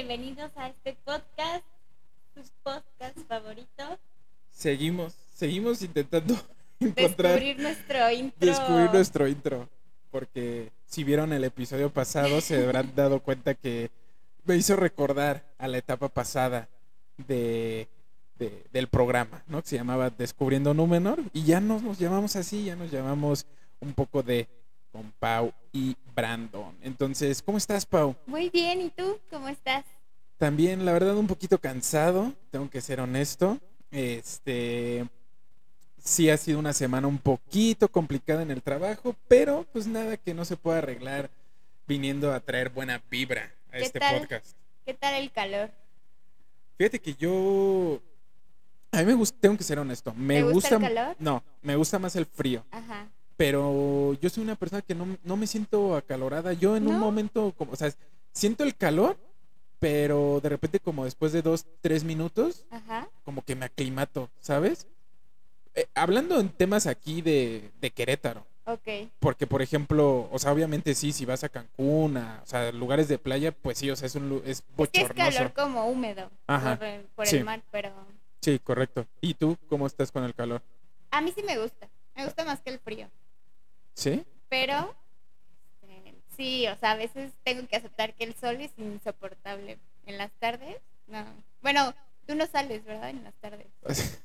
Bienvenidos a este podcast, sus podcasts favoritos. Seguimos, seguimos intentando encontrar Descubrir nuestro intro. descubrir nuestro intro. Porque si vieron el episodio pasado, se habrán dado cuenta que me hizo recordar a la etapa pasada de, de- del programa, ¿no? Que se llamaba Descubriendo Númenor. Y ya no nos llamamos así, ya nos llamamos un poco de con Pau y Brandon. Entonces, ¿cómo estás, Pau? Muy bien, ¿y tú? ¿Cómo estás? También, la verdad, un poquito cansado, tengo que ser honesto. Este sí ha sido una semana un poquito complicada en el trabajo, pero pues nada que no se pueda arreglar viniendo a traer buena vibra a ¿Qué este tal? podcast. ¿Qué tal el calor? Fíjate que yo a mí me gusta, tengo que ser honesto, me ¿Te gusta el gusta calor? No, me gusta más el frío, Ajá. pero yo soy una persona que no, no me siento acalorada. Yo en un momento como, o sea, siento el calor, pero de repente como después de dos, tres minutos Ajá. como que me aclimato, ¿sabes? Eh, hablando en temas aquí de, de Querétaro, Ok. porque por ejemplo, o sea, obviamente sí, si vas a Cancún, a, o sea, lugares de playa, pues sí, o sea, es un es Es que es bochornoso. calor como húmedo Ajá, por, el, por sí. el mar, pero Sí, correcto. ¿Y tú cómo estás con el calor? a mí sí me gusta. Me gusta más que el frío. ¿Sí? Pero sí, o sea, a veces tengo que aceptar que el sol es insoportable. En las tardes, no. Bueno, tú no sales, ¿verdad? En las tardes.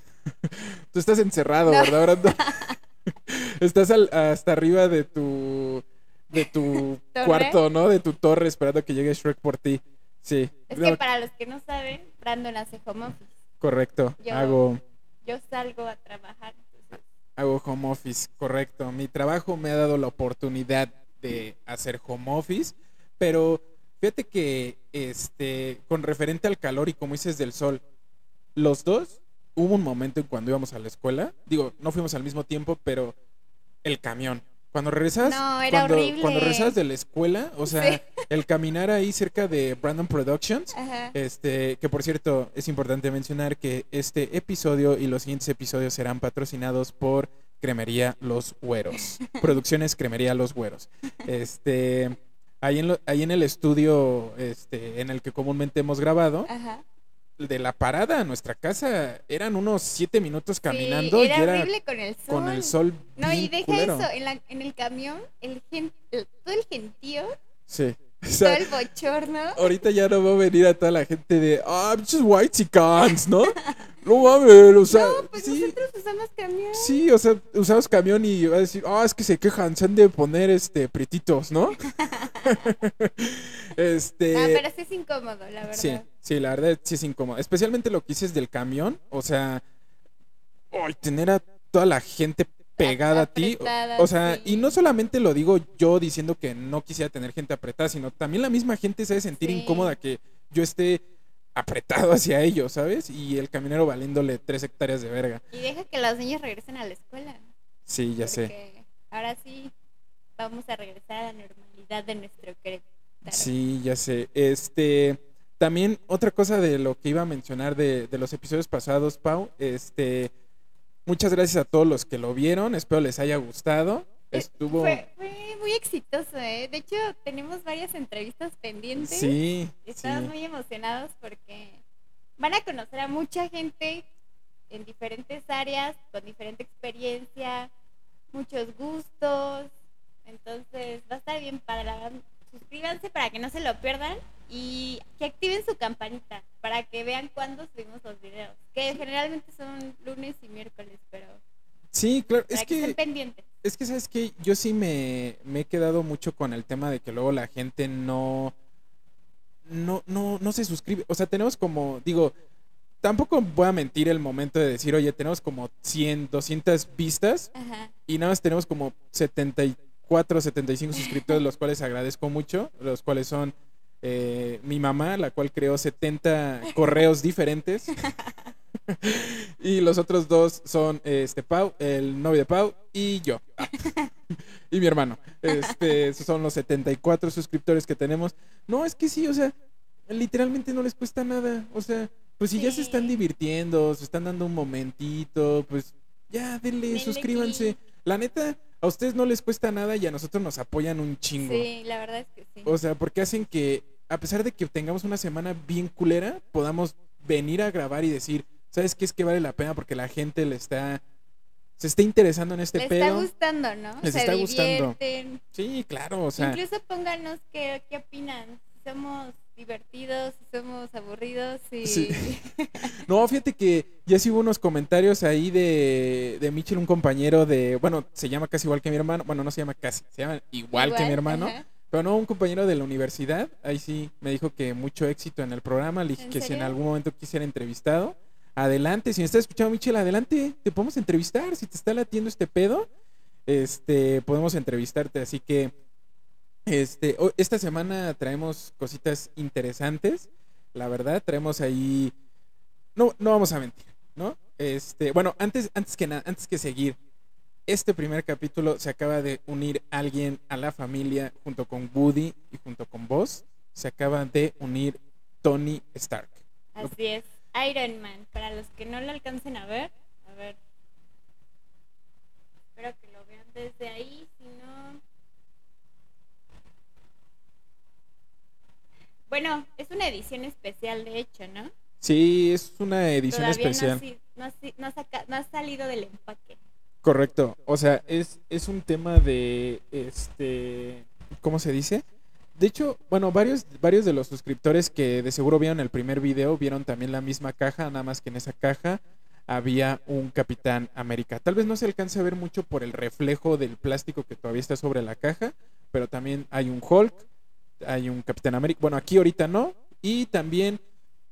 tú estás encerrado, No. ¿verdad, Brandon? estás al- hasta arriba de tu de tu ¿Torre? cuarto, ¿no? De tu torre esperando que llegue Shrek por ti. Sí. Es No, que para los que no saben, Brandon hace home office. correcto. Yo- Hago Yo salgo a trabajar. Hago home office, correcto. Mi trabajo me ha dado la oportunidad de hacer home office, pero fíjate que este con referente al calor y como dices del sol, los dos hubo un momento en cuando íbamos a la escuela, digo, no fuimos al mismo tiempo, pero el camión. Cuando regresas, No, era cuando, horrible. cuando regresas de la escuela, o sea, Sí. el caminar ahí cerca de Brandon Productions, Ajá. este, que por cierto, es importante mencionar que este episodio y los siguientes episodios serán patrocinados por Cremería Los Güeros. Producciones Cremería Los Güeros. Este, ahí en, lo- ahí en el estudio este, en el que comúnmente hemos grabado, Ajá. de la parada a nuestra casa eran unos siete minutos caminando Sí, y era era horrible con el sol. con el sol No, y deja culero. eso, en, la, en el camión, el gen, el- todo el gentío, Sí. O todo sea, el bochorno. ahorita ya no va a venir a toda la gente de, ah, pinches white chicans, ¿no? No mames, o sea, No, pues sí. nosotros usamos camión. Sí, o sea, usamos camión y va a decir, ah, es que se quejan, se han de poner este pretitos, ¿no? este. No, Ah, pero sí es incómodo, la verdad. sí, sí, la verdad sí es incómodo. Especialmente lo que dices del camión. O sea, ay, tener a toda la gente pegada a ti. o- sea, sí. y no solamente lo digo yo diciendo que no quisiera tener gente apretada, sino también la misma gente se debe sentir Sí. incómoda que yo esté apretado hacia ellos, ¿sabes? Y el caminero valiéndole tres hectáreas de verga. Y deja que los niños regresen a la escuela. Sí, ya sé. ahora sí vamos a regresar a la normalidad de nuestro Querétaro. Sí, ya sé. Este, también otra cosa de lo que iba a mencionar de, de los episodios pasados, Pau, este, muchas gracias a todos los que lo vieron, espero les haya gustado. Eh, Estuvo, Fue, fue muy exitoso, ¿eh? De hecho, tenemos varias entrevistas pendientes. sí, Estamos sí, muy emocionados porque van a conocer a mucha gente en diferentes áreas, con diferente experiencia, muchos gustos. Entonces va a estar bien para Suscríbanse para que no se lo pierdan y que activen su campanita para que vean cuándo subimos los videos. Que generalmente son lunes y miércoles, pero sí, claro, para es que, estén que, pendientes. es que sabes que yo sí me, me he quedado mucho con el tema de que luego la gente no, no, no, no se suscribe. O sea, tenemos como, digo, tampoco voy a mentir el momento de decir, oye, tenemos como 100, 200 vistas Ajá. y nada más tenemos como 74, 75 suscriptores, los cuales agradezco mucho, los cuales son eh, mi mamá, la cual creó 70 correos diferentes. y los otros dos son este Pau, el novio de Pau, y yo. Y mi hermano. Este, esos son los 74 suscriptores que tenemos. No, es que sí, o sea, literalmente no les cuesta nada. O sea, pues si ya se están divirtiendo, se están dando un momentito, pues ya denle, Denle suscríbanse. click. la neta, a ustedes no les cuesta nada y a nosotros nos apoyan un chingo. Sí, la verdad es que sí. O sea, porque hacen que, a pesar de que tengamos una semana bien culera, podamos venir a grabar y decir, ¿sabes qué es que vale la pena? Porque la gente le está, se está interesando en este Les pedo. está gustando, ¿no? Les Se está gustando. Sí, claro, o sea, Incluso pónganos qué, qué opinan. Si somos divertidos, si somos aburridos, si... Sí. no, fíjate que ya sí hubo unos comentarios ahí de, de Mitchell, un compañero de, bueno, se llama casi igual que mi hermano, bueno, no se llama casi, se llama igual, que mi hermano, ajá. Pero no, un compañero de la universidad, ahí sí me dijo que mucho éxito en el programa, le dije ¿En que si en algún momento quisiera entrevistado, adelante, si me estás escuchando Michelle, adelante, te podemos entrevistar, si te está latiendo este pedo, este, podemos entrevistarte, así que, este, esta semana traemos cositas interesantes, la verdad, traemos ahí, no, no vamos a mentir, ¿no? Este, bueno, antes, antes que nada, antes que seguir, este primer capítulo se acaba de unir alguien a la familia junto con Woody y junto con vos, se acaba de unir Tony Stark. Así es. Iron Man. Para los que no lo alcancen a ver, a ver. Espero que lo vean desde ahí, si no. Bueno, es una edición especial, de hecho, ¿no? Sí, es una edición Todavía especial. No, no no saca- no ha salido del empaque. Correcto. O sea, es, es un tema de este. ¿Cómo se dice? De hecho, bueno, varios, varios de los suscriptores que de seguro vieron el primer video vieron también la misma caja, nada más que en esa caja había un Capitán América. Tal vez no se alcance a ver mucho por el reflejo del plástico que todavía está sobre la caja, pero también hay un Hulk, hay un Capitán América. Bueno, aquí ahorita no. Y también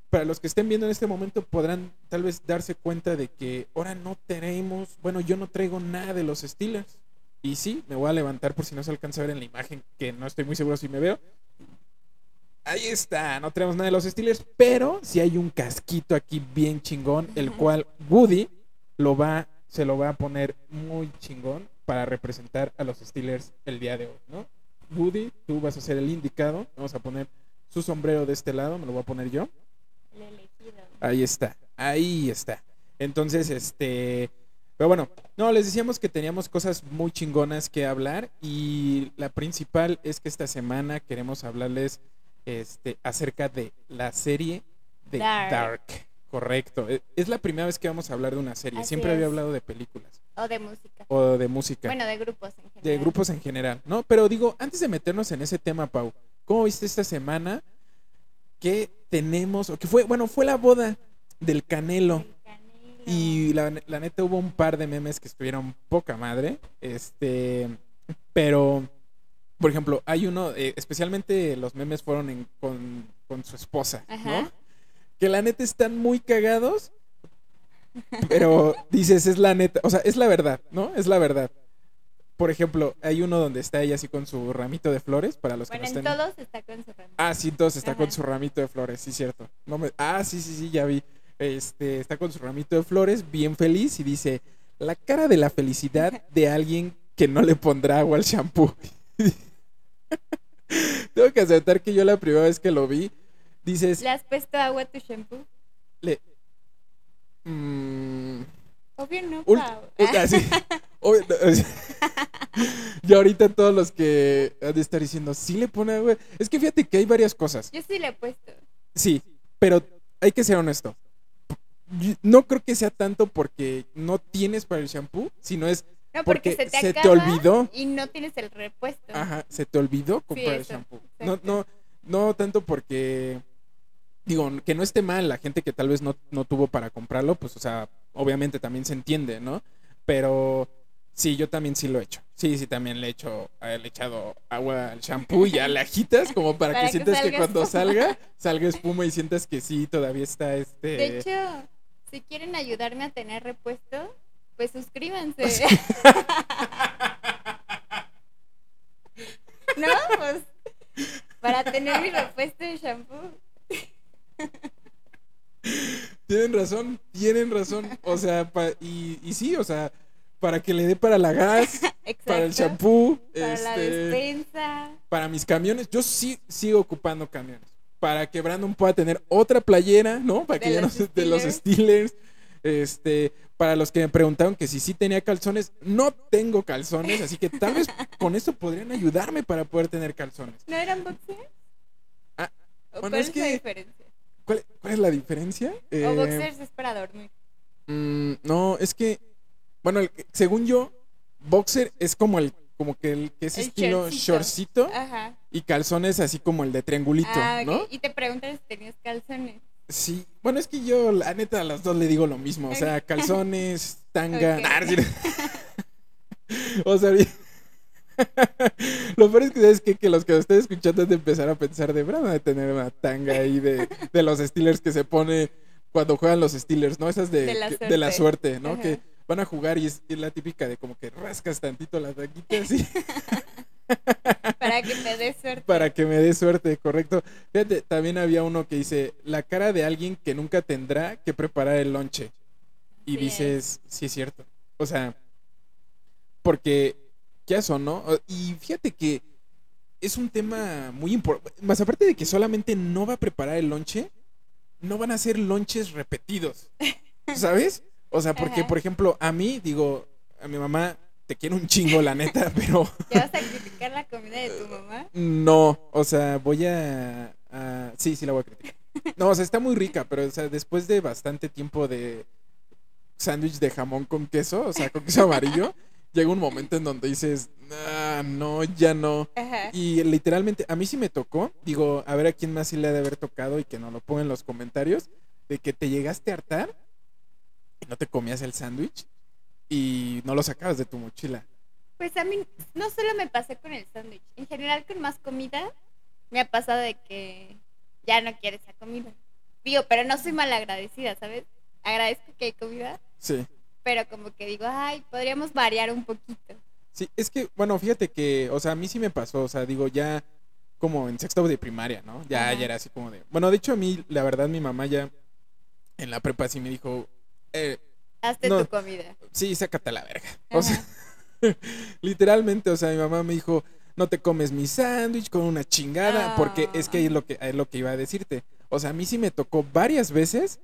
para los que estén viendo en este momento podrán tal vez darse cuenta de que ahora no tenemos, bueno, yo no traigo nada de los Steelers. Y sí, me voy a levantar por si no se alcanza a ver en la imagen, que no estoy muy seguro si me veo. Ahí está, no tenemos nada de los Steelers, pero sí hay un casquito aquí bien chingón, el cual Woody lo va, se lo va a poner muy chingón para representar a los Steelers el día de hoy, ¿no? Woody, tú vas a ser el indicado, vamos a poner su sombrero de este lado, me lo voy a poner yo. El elegido. Ahí está, ahí está. Entonces, este, pero bueno, no, les decíamos que teníamos cosas muy chingonas que hablar y la principal es que esta semana queremos hablarles este, acerca de la serie de Dark. Dark. Correcto. E- Es la primera vez que vamos a hablar de una serie. Así Siempre había hablado de películas O de música. o de música, Bueno, de grupos en general. de grupos en general, ¿no? Pero digo, antes de meternos en ese tema, Pau, ¿cómo viste esta semana que tenemos, o que fue, bueno, fue la boda del Canelo? El Canelo. Y la, la neta hubo un par de memes que estuvieron poca madre. Este. Pero. Por ejemplo, hay uno. eh, especialmente los memes fueron en- con, con su esposa. Ajá. ¿no? Que la neta están muy cagados. Pero dices, es la neta. O sea, es la verdad, ¿no? Es la verdad. Por ejemplo, hay uno donde está ella así con su ramito de flores. Para los que no en estén. todos está con su ramita. Ah, sí, entonces está con su ramito de flores, sí, cierto. No me... Ah, sí, sí, sí, ya vi. Este, está con su ramito de flores, bien feliz, y dice, la cara de la felicidad de alguien que no le pondrá agua al shampoo. Tengo que aceptar que yo la primera vez que lo vi, dices, ¿Le has puesto agua a tu shampoo? le... Mm, Obvio no, ul- Pau. Obvio, y ahorita todos los que han de estar diciendo, sí le pone agua. Es que fíjate que hay varias cosas. Yo sí le he puesto. Sí, pero hay que ser honesto. No creo que sea tanto porque no tienes para el shampoo, sino es, No, porque, Porque se te se te olvidó. Y no tienes el repuesto. ajá, se te olvidó comprar el eso, shampoo. No, no, no tanto porque, digo, que no esté mal la gente que tal vez no, no tuvo para comprarlo, pues, o sea, obviamente también se entiende, ¿no? Pero sí, yo también sí lo he hecho. Sí, sí, también le he hecho, eh, le he echado agua al shampoo y ya le agitas como para, Para que que sientas que cuando espuma. salga, salga espuma y sientas que sí, todavía está este... De hecho, si quieren ayudarme a tener repuesto, pues suscríbanse. no, pues para tener mi repuesto de shampoo. Tienen razón, tienen razón. O sea, pa- y, y sí, o sea, para que le dé para la gas, para el shampoo, Para la este, despensa. para mis camiones. Yo sí sigo ocupando camiones. Para que Brandon pueda tener otra playera, ¿no? Para que ya no se- de los Steelers. Este, para los que me preguntaron que si sí tenía calzones, no tengo calzones, así que tal vez con esto podrían ayudarme para poder tener calzones. ¿No eran boxers? Ah, ¿O bueno, cuál es es la diferencia? ¿Cuál, cuál es la diferencia? O Eh, boxers es para dormir. mm, no, es que, bueno, el que- según yo, boxer es como el, como que el que es El estilo shortcito. shortcito Ajá. y calzones así como el de triangulito, Ah. ¿no? Y te preguntan si tenías calzones. Sí, bueno, es que yo, la neta, a las dos le digo lo mismo. O sea, calzones, tanga. Ok. Sí. o sea, lo peor es que, ¿sabes qué? Que los que lo estén escuchando han de empezar a pensar de verdad de tener una tanga ahí de, de los Steelers que se pone cuando juegan los Steelers, ¿no? Esas de, De la que- de la suerte. suerte, ¿no? Ajá. Que van a jugar y es, la típica de como que rascas tantito la tanguita así. Para que te dé suerte. Para que me dé suerte, correcto. Fíjate, también había uno que dice, la cara de alguien que nunca tendrá que preparar el lonche. Y dices, sí es cierto. O sea, porque ya son, ¿no? Y fíjate que es un tema muy importante. Más aparte de que solamente no va a preparar el lonche, no van a ser lonches repetidos. ¿Sabes? O sea, porque, Ajá. por ejemplo, a mí, digo, a mi mamá, te quiero un chingo, la neta, pero... ¿Ya vas a criticar la comida de tu mamá? No, o sea, voy a, a- Sí, sí la voy a criticar. No, o sea, está muy rica, pero o sea, después de bastante tiempo de sándwich de jamón con queso, o sea, con queso amarillo, llega un momento en donde dices, ah, no, ya no. Ajá. Y literalmente, a mí sí me tocó, digo, a ver a quién más sí le ha de haber tocado y que nos lo ponga en los comentarios, de que te llegaste a hartar no te comías el sándwich y no lo sacabas de tu mochila. Pues a mí no solo me pasé con el sándwich, en general con más comida me ha pasado de que ya no quiero esa comida. Digo, pero no soy mal agradecida, ¿sabes? Agradezco que hay comida, Sí. pero como que digo, ay, podríamos variar un poquito. Sí, es que, bueno, fíjate que, o sea, a mí sí me pasó, o sea, digo, ya como en sexto de primaria, ¿no? Ya, Ajá. ya era así como de... Bueno, de hecho a mí, la verdad, mi mamá ya en la prepa sí me dijo, eh, Hazte No. tu comida. sí, sácate a la verga. O sea, literalmente, o sea, mi mamá me dijo, no te comes mi sándwich con una chingada, porque es que es lo que, es lo que iba a decirte. O sea, a mí sí me tocó varias veces,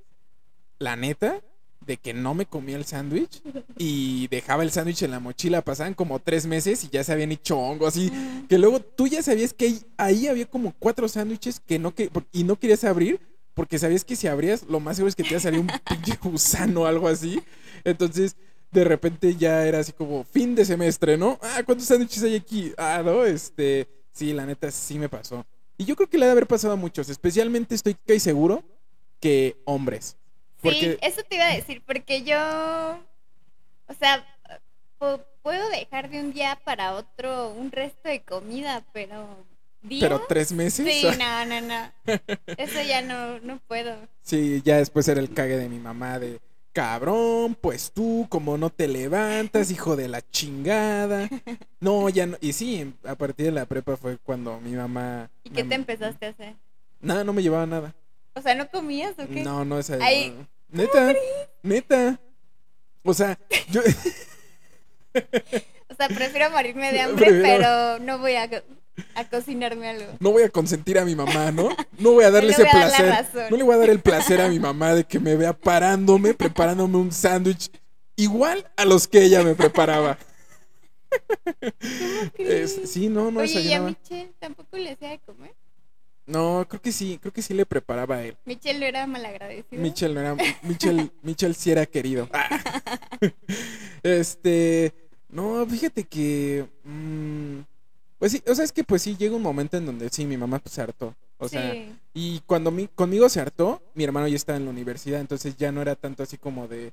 la neta, de que no me comía el sándwich y dejaba el sándwich en la mochila. Pasaban como tres meses y ya se habían hecho hongo, así. Que luego tú ya sabías que ahí, ahí había como cuatro sándwiches que no que, y no querías abrir porque sabías que si abrías, lo más seguro es que te iba a salir un pinche gusano o algo así. Entonces, de repente ya era así como fin de semestre, ¿no? Ah, ¿cuántos sándwiches hay aquí? Ah, no, este. Sí, la neta sí me pasó. Y yo creo que le ha de haber pasado a muchos, especialmente estoy casi seguro que hombres. Porque Sí, eso te iba a decir, porque yo, o sea, pu- puedo dejar de un día para otro un resto de comida, pero pero tres meses. Sí, no, no, no. Eso ya no, no puedo. Sí, ya después era el cague de mi mamá de cabrón, pues tú como no te levantas, hijo de la chingada. No, ya no. Y sí, a partir de la prepa fue cuando mi mamá. ¿Y qué te empezaste a hacer? Nada, no me llevaba nada. O sea, ¿no comías o qué? No, no, esa. Ay, no. Neta, neta. O sea, yo. O sea, prefiero morirme de hambre, Prefiero- pero no voy a, a cocinarme algo. no voy a consentir a mi mamá, ¿no? No voy a darle No ese a dar placer. No le voy a dar el placer a mi mamá de que me vea parándome, preparándome un sándwich igual a los que ella me preparaba. Es- sí, no, no Oye, ¿y a. Michelle tampoco le hacía de comer? No, creo que sí, creo que sí le preparaba a él. Michelle no era malagradecido. Michel no era. Michel, Michel sí era querido. Este. No, fíjate que. mm, pues sí, o sea, es que pues sí, llega un momento en donde sí, mi mamá pues, se hartó. O sea, Sí. y cuando mi, conmigo se hartó, mi hermano ya estaba en la universidad, entonces ya no era tanto así como de.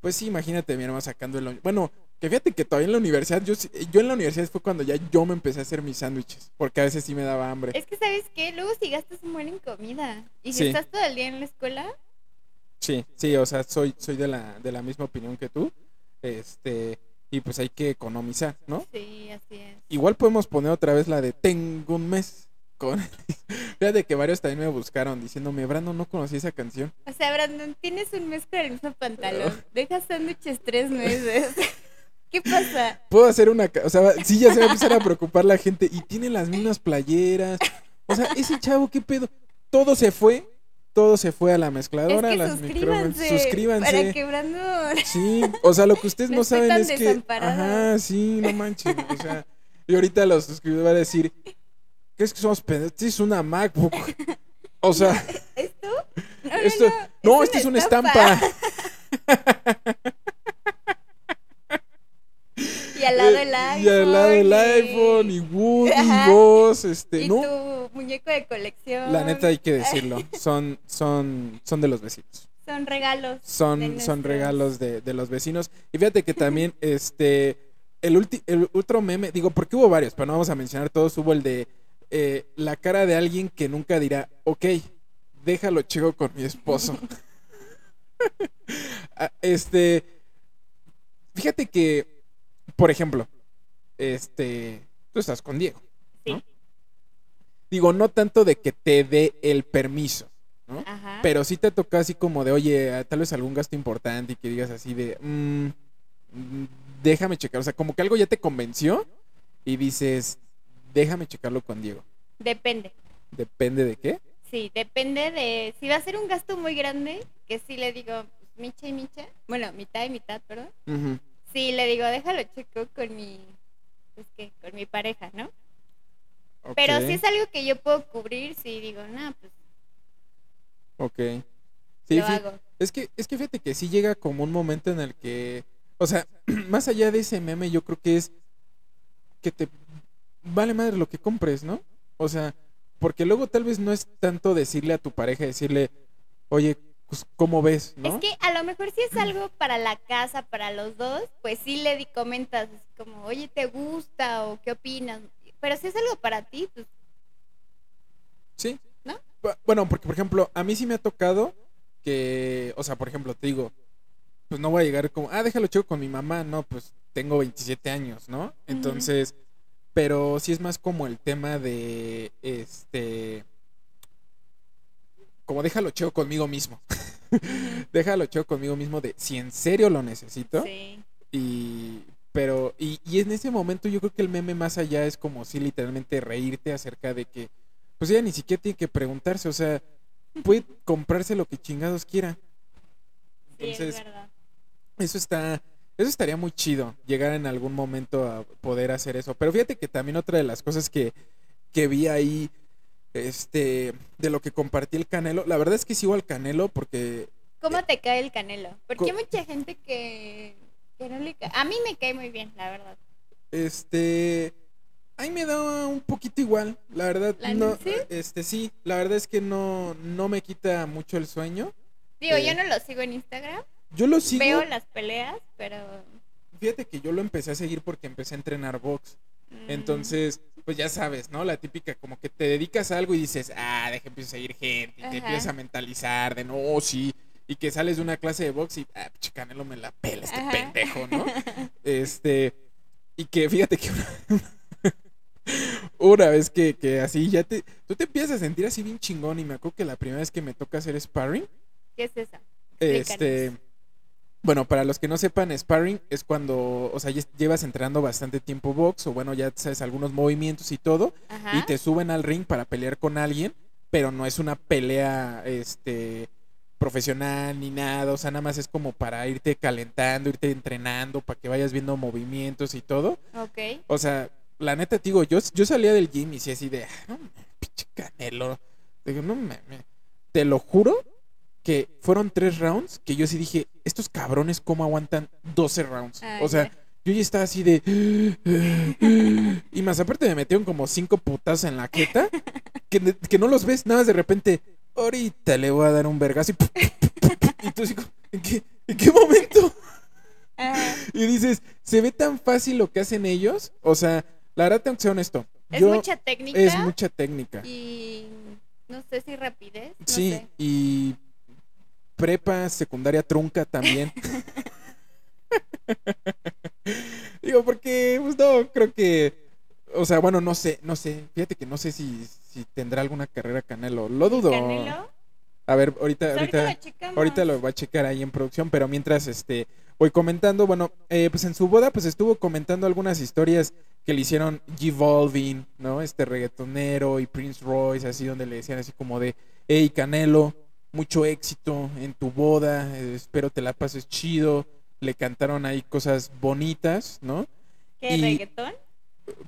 Pues sí, imagínate mi hermano sacando el. Bueno, que fíjate que todavía en la universidad, yo, yo en la universidad fue cuando ya yo me empecé a hacer mis sándwiches, porque a veces sí me daba hambre. Es que, ¿sabes qué? Luego si gastas un buen en comida. Y si Sí. estás todo el día en la escuela, Sí, sí, o sea, soy, soy de la, de la misma opinión que tú. Este, y pues hay que economizar, ¿no? sí, así es. Igual podemos poner otra vez la de Tengo un mes. Con... Fíjate que varios también me buscaron diciéndome, Brandon, no conocí esa canción. O sea, Brandon, tienes un mes con el mismo pantalón. Dejas sándwiches tres meses. ¿Qué pasa? Puedo hacer una... O sea, sí, ya se va a empezar a preocupar la gente. Y tiene las mismas playeras. O sea, ese chavo, ¿qué pedo? Todo se fue todo se fue a la Es mezcladora, las suscríbanse. Suscríbanse. Para quebrando. Sí, o sea, lo que ustedes No saben es que. Ajá, sí, no manches. O sea, y ahorita los suscriptores van a decir, ¿qué es que somos pendejos? Este es una MacBook. O sea, ¿Esto? No, no, esto. no. No, esta es una estampa. Y al lado el iPhone. Y al lado el iPhone, y Woody, Ajá. y vos, este, Y ¿no? tu muñeco de colección. La neta hay que decirlo. Son, son, son de los vecinos. Son regalos. Son, son nuestros- regalos de, de los vecinos. Y fíjate que también, este, el, ulti- el otro meme, digo, porque hubo varios, pero no vamos a mencionar todos. Hubo el de eh, la cara de alguien que nunca dirá, ok, déjalo chico con mi esposo. Ah, este, fíjate que, por ejemplo, este, tú estás con Diego. Sí. Digo, no tanto de que te dé el permiso, ¿no? Ajá. Pero sí te toca así como de, oye, tal vez algún gasto importante y que digas así de, "Mm, mm, déjame checar. O sea, como que algo ya te convenció y dices, déjame checarlo con Diego. Depende. Depende de qué. Sí, depende de. Si va a ser un gasto muy grande, que sí le digo, micha y micha. Bueno, mitad y mitad, perdón. Ujú. Sí, le digo, déjalo checo con mi. Pues que, con mi pareja, ¿no? Pero si es algo que yo puedo cubrir, sí digo, no, pues Ok. Sí, lo hago. Es que, es que fíjate que sí llega como un momento en el que, o sea, más allá de ese meme, yo creo que es que te vale madre lo que compres, ¿no? O sea, porque luego tal vez no es tanto decirle a tu pareja, decirle, oye, pues, ¿cómo ves? ¿no? Es que a lo mejor si es algo para la casa, para los dos, pues sí le di- comentas como, oye, ¿te gusta o qué opinas? Pero si es algo para ti, pues Sí. ¿No? Bu- Bueno, porque por ejemplo, a mí sí me ha tocado que, o sea, por ejemplo, te digo, pues no voy a llegar como, ah, déjalo chico con mi mamá, no, pues tengo 27 años, ¿no? Entonces, pero sí es más como el tema de, este, como déjalo chico conmigo mismo. déjalo chico conmigo mismo de si en serio lo necesito. sí. Y, pero, y, y en ese momento yo creo que el meme más allá es como si literalmente reírte acerca de que, pues ella ni siquiera tiene que preguntarse, o sea, puede comprarse lo que chingados quiera. Sí, es Entonces, verdad. eso está, eso estaría muy chido, llegar en algún momento a poder hacer eso. Pero fíjate que también otra de las cosas que, que vi ahí, este, de lo que compartí el Canelo, la verdad es que sigo al Canelo porque ¿Cómo te cae el canelo? Porque hay mucha gente que, que no le cae. A mí me cae muy bien, la verdad. Este. Ahí me da un poquito igual, la verdad. ¿La no, ¿sí? este sí, la verdad es que no, no me quita mucho el sueño. Digo, Eh, yo no lo sigo en Instagram. Yo lo sigo. Veo las peleas, pero. Fíjate que yo lo empecé a seguir porque empecé a entrenar box. mm, Entonces, pues ya sabes, ¿no? La típica, como que te dedicas a algo y dices, ah, deja empiezo a seguir gente. Y te empiezas a mentalizar de no, sí. Y que sales de una clase de box y, ah, Canelo me la pela este Ajá. pendejo, ¿no? Este, y que fíjate que una, una vez que, que así ya te, tú te empiezas a sentir así bien chingón y me acuerdo que la primera vez que me toca hacer sparring, ¿Qué es eso? este. Bueno, para los que no sepan, sparring es cuando, o sea, llevas entrenando bastante tiempo box o bueno, ya sabes algunos movimientos y todo Ajá. y te suben al ring para pelear con alguien, pero no es una pelea, este profesional ni nada, o sea, nada más es como para irte calentando, irte entrenando, para que vayas viendo movimientos y todo. Ok. O sea, la neta, te digo, yo, yo salía del gym y sí así de, "Ah, no pinche canelo. Digo, no mames. Te lo juro que fueron tres rounds que yo sí dije, estos cabrones, ¿cómo aguantan 12 rounds? Ah, o sea, yo ya estaba así de. Y más aparte me metieron como cinco putazos en la jeta. Que, que no los ves, nada más de repente. Ahorita le voy a dar un vergazo y. Y tú así ¿en qué, ¿en qué momento? Ajá. Y dices, se ve tan fácil lo que hacen ellos. O sea, la verdad tengo que ser honesto. Es Yo- mucha técnica. es mucha técnica. Y no sé si rapidez. no sí, sé. y prepa, secundaria trunca también. Digo, porque, pues no, creo que, o sea, bueno, no sé, no sé, fíjate que no sé si, si tendrá alguna carrera Canelo, lo dudo. Canelo. A ver, ahorita, Pues ahorita ahorita, lo checamos. ahorita lo va a checar ahí en producción, pero mientras, este, voy comentando, bueno, eh, pues en su boda, pues estuvo comentando algunas historias que le hicieron G Balvin, ¿no? Este reggaetonero y Prince Royce, así donde le decían así como de, hey, Canelo, mucho éxito en tu boda, eh, espero te la pases chido, le cantaron ahí cosas bonitas, ¿no? ¿Qué Y- reggaetón?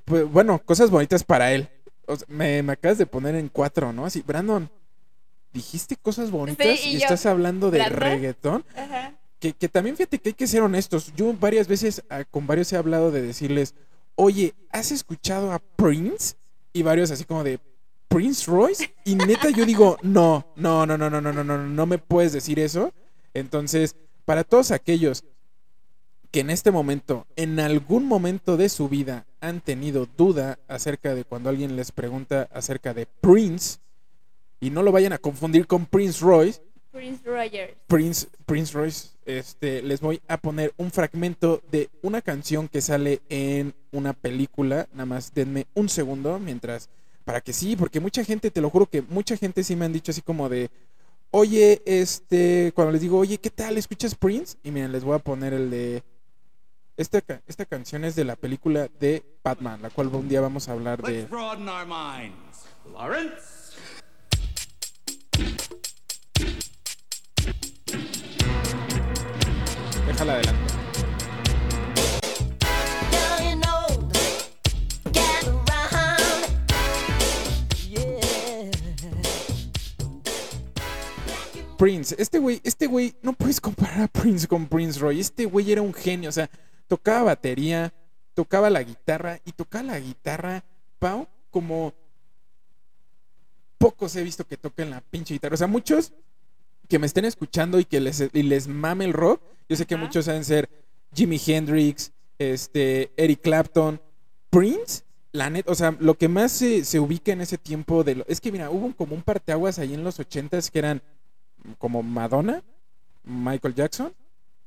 Pues, bueno, cosas bonitas para él. O sea, me, me acabas de poner en cuatro, ¿no? Así, Brandon, dijiste cosas bonitas y y, yo, estás hablando de ¿Brandon? reggaetón. Ajá. Que, que también fíjate que hay que ser honestos. Yo varias veces ah, con varios he hablado de decirles, oye, ¿has escuchado a Prince? Y varios así como de, ¿Prince Royce? Y neta yo digo, no, no, no, no, no, no, no, no, no me puedes decir eso. Entonces, para todos aquellos que en este momento, en algún momento de su vida, han tenido duda acerca de cuando alguien les pregunta acerca de Prince, y no lo vayan a confundir con Prince Royce, Prince Rogers. Prince, Prince Royce, este, les voy a poner un fragmento de una canción que sale en una película. Nada más denme un segundo mientras, para que sí, porque mucha gente, te lo juro que mucha gente sí me han dicho así como de, oye, este, cuando les digo, oye, ¿qué tal? ¿Escuchas Prince? Y miren, les voy a poner el de, esta, esta canción es de la película de Batman, la cual un día vamos a hablar de... Déjala adelante. Prince, este güey, este güey, no puedes comparar a Prince con Prince Roy. Este güey era un genio, o sea, tocaba batería, tocaba la guitarra y tocaba la guitarra, Pau, como pocos he visto que toquen la pinche guitarra. O sea, muchos que me estén escuchando y que les, y les mame el rock, yo sé que muchos saben ser Jimi Hendrix, este, Eric Clapton, Prince. La net, o sea, lo que más se, se ubica en ese tiempo de lo, es que mira, hubo un- como un parteaguas ahí en los ochentas que eran como Madonna, Michael Jackson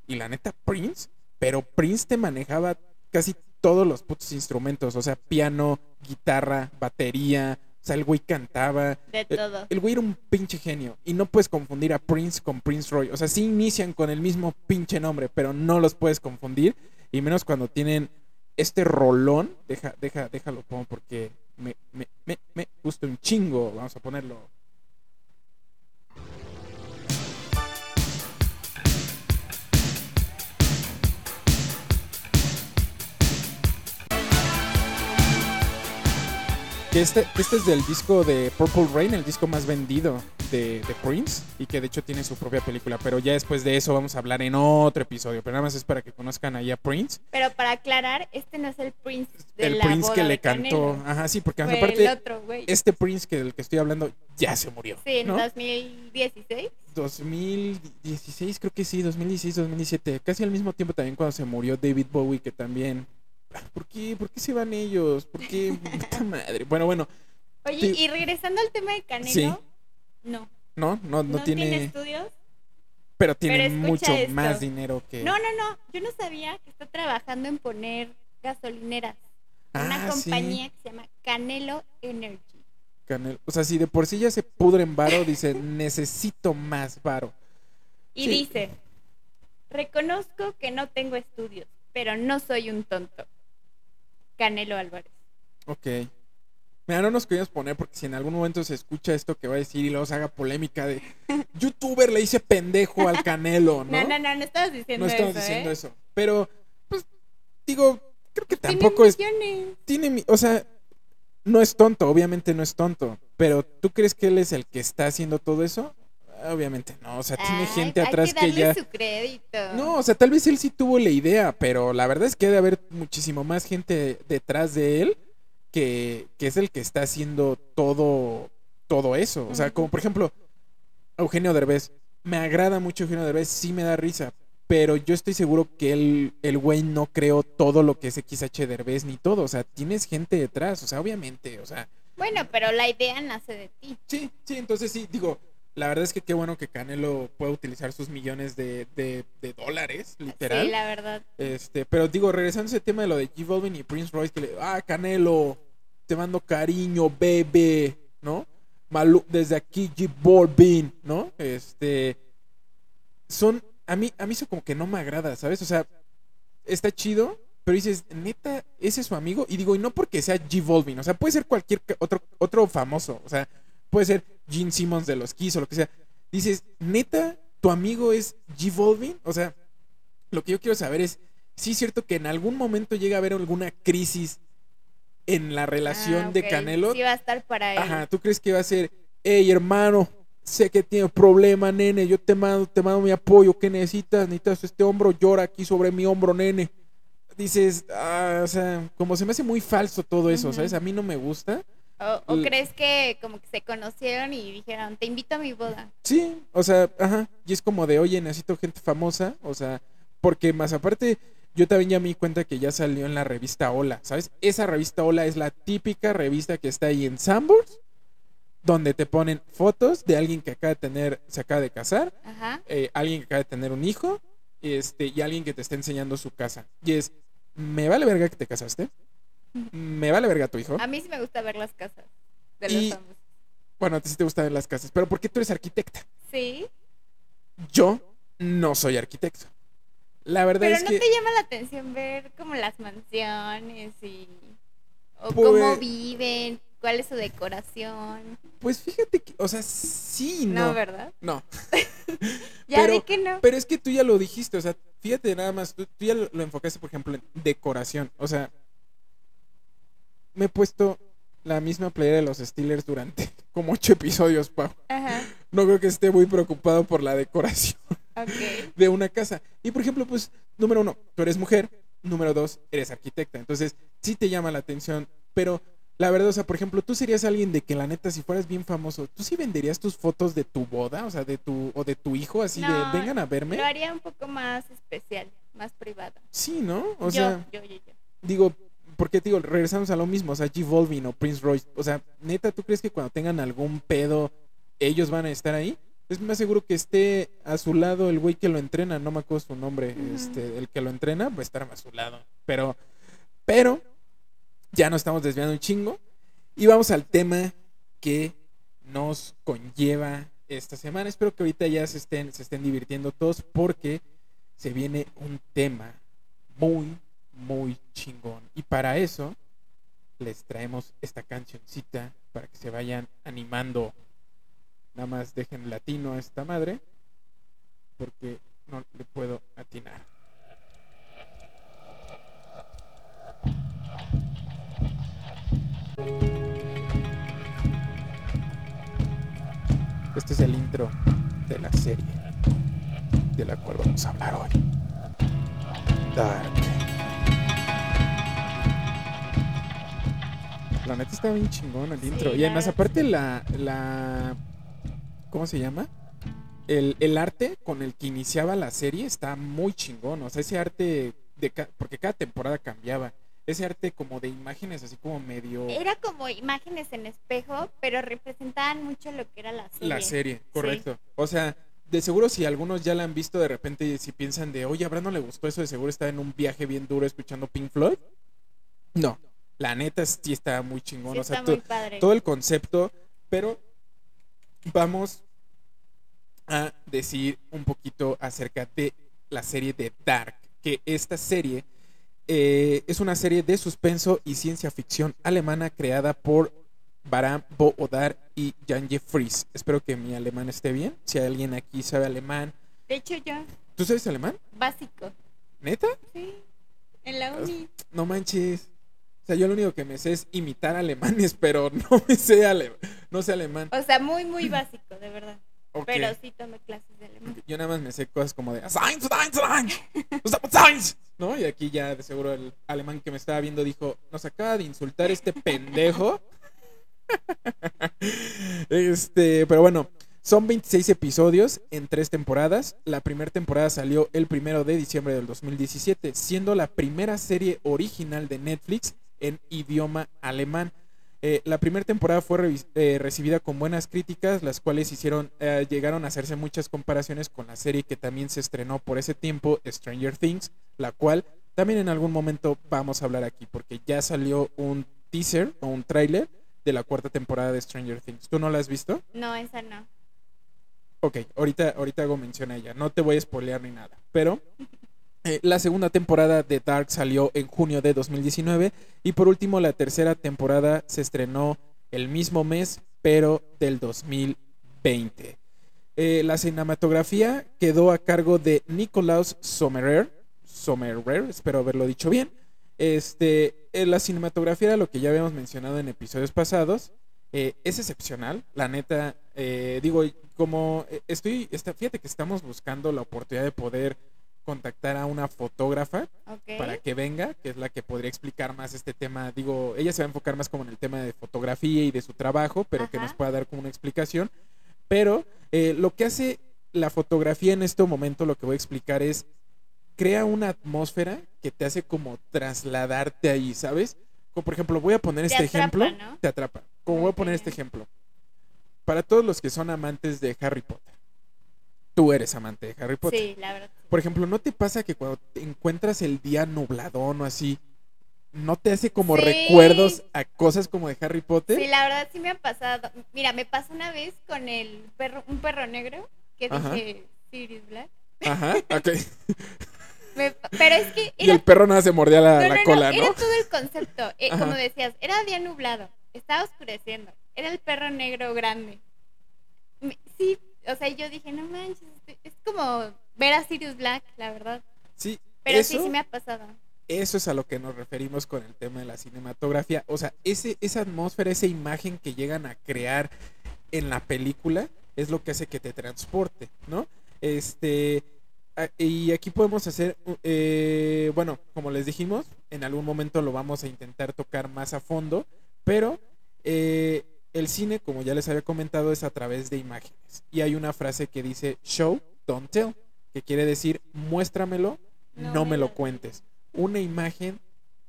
y la neta Prince, pero Prince te manejaba casi todos los putos instrumentos, o sea, piano, guitarra, batería, o sea, el güey cantaba. De El- todo. El güey era un pinche genio y no puedes confundir a Prince con Prince Roy. O sea, sí inician con el mismo pinche nombre, pero no los puedes confundir y menos cuando tienen este rolón. Deja, deja, déjalo porque me, me, me, me gusta un chingo. Vamos a ponerlo. Que este, este es del disco de Purple Rain, el disco más vendido de, de Prince, y que de hecho tiene su propia película. Pero ya después de eso vamos a hablar en otro episodio. Pero nada más es para que conozcan ahí a Prince. Pero para aclarar, este no es el Prince de el la Prince boda que le cantó. Canelo. Ajá, sí, porque Fue aparte, el otro, güey. este Prince que del que estoy hablando ya se murió. Sí, en ¿no? 2016. 2016, creo que sí, 2016, 2017. Casi al mismo tiempo también cuando se murió David Bowie, que también. ¿Por qué? ¿Por qué se van ellos? ¿Por qué? Puta madre. Bueno, bueno, Oye, y regresando al tema de Canelo, Sí. no. no, no, no, No, tiene... tiene. estudios. pero tiene Pero mucho esto. más dinero que. No, no, no. Yo no sabía que está trabajando en poner gasolineras. una Ah, sí. compañía que se llama Canelo Energy. Canelo. O sea, si de por sí ya se pudre en varo, dice, necesito más varo. Y Sí. dice, reconozco que no tengo estudios, pero no soy un tonto. Canelo Álvarez. Ok. Mira, no nos queríamos poner porque si en algún momento se escucha esto que va a decir y luego se haga polémica de youtuber le dice pendejo al Canelo, ¿no? No, no, no, no estabas diciendo No estamos eso, diciendo ¿eh? eso. Pero, pues, digo, creo que Tiene tampoco es. millones. Tiene, mi- o sea, no es tonto, obviamente no es tonto. Pero, ¿tú crees que él es el que está haciendo todo eso? Obviamente no. O sea, tiene Ay, gente atrás que, que darle ya. su crédito. No, o sea, tal vez él sí tuvo la idea, pero la verdad es que debe haber muchísimo más gente detrás de él que, que es el que está haciendo todo, todo eso. O sea, como por ejemplo, Eugenio Derbez. Me agrada mucho Eugenio Derbez, sí me da risa, pero yo estoy seguro que él, el güey no creó todo lo que es XH Derbez ni todo. O sea, tienes gente detrás, o sea, obviamente, o sea, Bueno, pero la idea nace de ti. Sí, sí, entonces sí, digo, la verdad es que qué bueno que Canelo pueda utilizar sus millones de, de- de dólares, literal. Sí, la verdad. Este, pero digo, regresando a ese tema de lo de G Balvin y Prince Royce, que le, ah, Canelo, te mando cariño, bebé, ¿no? Malu, desde aquí G Balvin, ¿no? Este, son, a mí, a mí eso como que no me agrada, ¿sabes? O sea, está chido, pero dices, neta, ese es su amigo, y digo, y no porque sea G Balvin, o sea, puede ser cualquier otro, otro famoso, o sea, puede ser Gene Simmons de los Kiss o lo que sea. dices, neta, tu amigo es G Volvin. O sea, lo que yo quiero saber es, sí es cierto que en algún momento llega a haber alguna crisis en la relación Ah, de ok, Canelo. Sí va a estar para él. Ajá, ¿tú crees que va a ser, hey hermano, sé que tiene problema, nene, yo te mando, te mando mi apoyo, ¿qué necesitas? Necesitas este hombro, llora aquí sobre mi hombro, nene. Dices, ah, o sea, como se me hace muy falso todo eso, Ujú. ¿sabes? A mí no me gusta. O, o crees que como que se conocieron y dijeron, te invito a mi boda. Sí, o sea, ajá, y es como de, oye, necesito gente famosa, o sea, porque más aparte, yo también ya me di cuenta que ya salió en la revista Hola, ¿sabes? Esa revista Hola es la típica revista que está ahí en Sambors, donde te ponen fotos de alguien que acaba de tener, se acaba de casar, Ajá. eh, alguien que acaba de tener un hijo, este, y alguien que te está enseñando su casa. Y es, me vale verga que te casaste, me vale verga tu hijo. A mí sí me gusta ver las casas de Y- famosos. Bueno, a ti sí te gustan las casas, pero ¿por qué tú eres arquitecta? Sí, Yo no soy arquitecto. La verdad pero es ¿no que te llama la atención ver como las mansiones y... O Pues- cómo viven, cuál es su decoración. pues fíjate que, o sea, sí, No, no. ¿verdad? No, Ya Pero- di que no. pero es que tú ya lo dijiste, o sea, fíjate nada más, tú, tú ya lo, lo enfocaste, por ejemplo, en decoración. O sea, me he puesto la misma playera de los Steelers durante como ocho episodios, Pau. Ajá, No creo que esté muy preocupado por la decoración de una casa. Y por ejemplo, pues, número uno, tú eres mujer. Número dos, eres arquitecta. Entonces, sí te llama la atención. Pero la verdad, o sea, por ejemplo, tú serías alguien de que la neta, si fueras bien famoso, ¿tú sí venderías tus fotos de tu boda? O sea, de tu, o de tu hijo, así No, de vengan a verme. Lo haría un poco más especial, más privado. Sí, ¿no? O yo, sea, yo, yo, yo. digo, porque digo, regresamos a lo mismo, o sea, G Volvin o Prince Royce, o sea, neta, ¿tú crees que cuando tengan algún pedo, ellos van a estar ahí? Es más seguro que esté a su lado el güey que lo entrena, no me acuerdo su nombre, este, el que lo entrena, va a estar a su lado. Pero, pero, ya nos estamos desviando un chingo. Y vamos al tema que nos conlleva esta semana. Espero que ahorita ya se estén, se estén divirtiendo todos porque se viene un tema muy, muy chingón. Y para eso les traemos esta cancioncita para que se vayan animando. Nada más dejen latino a esta madre porque no le puedo atinar. Este es el intro de la serie de la cual vamos a hablar hoy. La neta está bien chingón el Sí, intro. Y además, aparte, la, la. ¿Cómo se llama? El, el arte con el que iniciaba la serie está muy chingón. O sea, ese arte. De ca- porque cada temporada cambiaba. Ese arte como de imágenes, así como medio. Era como imágenes en espejo, pero representaban mucho lo que era la serie. La serie, correcto. O sea, de seguro si algunos ya la han visto, de repente si piensan de, oye, a Brandon le gustó eso, de seguro está en un viaje bien duro escuchando Pink Floyd. No, la neta sí está muy chingón. Sí, o sea, muy padre. todo el concepto, pero vamos a decir un poquito acerca de la serie de Dark, que esta serie eh, es una serie de suspenso y ciencia ficción alemana creada por Baran Boodar y Jan Jeffries. Espero que mi alemán esté bien. Si alguien aquí sabe alemán. De hecho, yo, ¿Tú sabes alemán? básico. ¿Neta? Sí, en la uni. No manches. O sea, yo lo único que me sé es imitar alemanes, pero no me sé ale- no sé alemán. O sea, muy, muy básico, de verdad. Pero sí tomé clases de alemán. Yo nada más me sé cosas como de ¿no? Y aquí ya de seguro el alemán que me estaba viendo dijo, nos acaba de insultar este pendejo. este, pero bueno, son 26 episodios en tres temporadas. La primera temporada salió el primero de diciembre del 2017, siendo la primera serie original de Netflix en idioma alemán. Eh, la primera temporada fue eh, recibida con buenas críticas, las cuales hicieron, eh, llegaron a hacerse muchas comparaciones con la serie que también se estrenó por ese tiempo, Stranger Things, la cual también en algún momento vamos a hablar aquí, porque ya salió un teaser o un tráiler de la cuarta temporada de Stranger Things. ¿Tú no la has visto? No, esa no. Ok, ahorita, ahorita hago mención a ella. No te voy a spoilear ni nada. Pero eh, la segunda temporada de Dark salió en junio de 2019. Y por último, la tercera temporada se estrenó el mismo mes, pero del 2020. Eh, la cinematografía quedó a cargo de Nikolaus Sommerer. Sommerer, espero haberlo dicho bien. Este, eh, la cinematografía era lo que ya habíamos mencionado en episodios pasados. Es excepcional, la neta. digo, como estoy, fíjate que estamos buscando la oportunidad de poder contactar a una fotógrafa para que venga, que es la que podría explicar más este tema. Digo, ella se va a enfocar más como en el tema de fotografía y de su trabajo, pero que nos pueda dar como una explicación. Pero eh, lo que hace la fotografía en este momento, lo que voy a explicar es, crea una atmósfera que te hace como trasladarte ahí, ¿sabes? Como por ejemplo, voy a poner Te este atrapa, ejemplo. ¿no? Te atrapa. Como voy a poner este ejemplo. Para todos los que son amantes de Harry Potter. Tú eres amante de Harry Potter. Sí, la verdad. Por ejemplo, ¿no te pasa que cuando te encuentras el día nubladón o así, no te hace como Sí. recuerdos a cosas como de Harry Potter? Sí, la verdad sí me ha pasado. Mira, me pasó una vez con el perro, un perro negro que Ajá. dije Sirius Black. Ajá, ok. Me pero es que Y el perro nada se mordía la, no, la no, no, cola, ¿no? era todo el concepto. Eh, como decías, era día nublado, estaba oscureciendo, era el perro negro grande. Me- sí, o sea, yo dije, no manches, este- es como ver a Sirius Black, la verdad. Sí, Pero eso, sí, sí me ha pasado. eso es a lo que nos referimos con el tema de la cinematografía. O sea, ese, esa atmósfera, esa imagen que llegan a crear en la película es lo que hace que te transporte, ¿no? Este, y aquí podemos hacer, eh, bueno, como les dijimos, en algún momento lo vamos a intentar tocar más a fondo, pero eh, el cine, como ya les había comentado, es a través de imágenes. Y hay una frase que dice, show, don't tell, que quiere decir, muéstramelo, no, No me lo- cuentes. Una imagen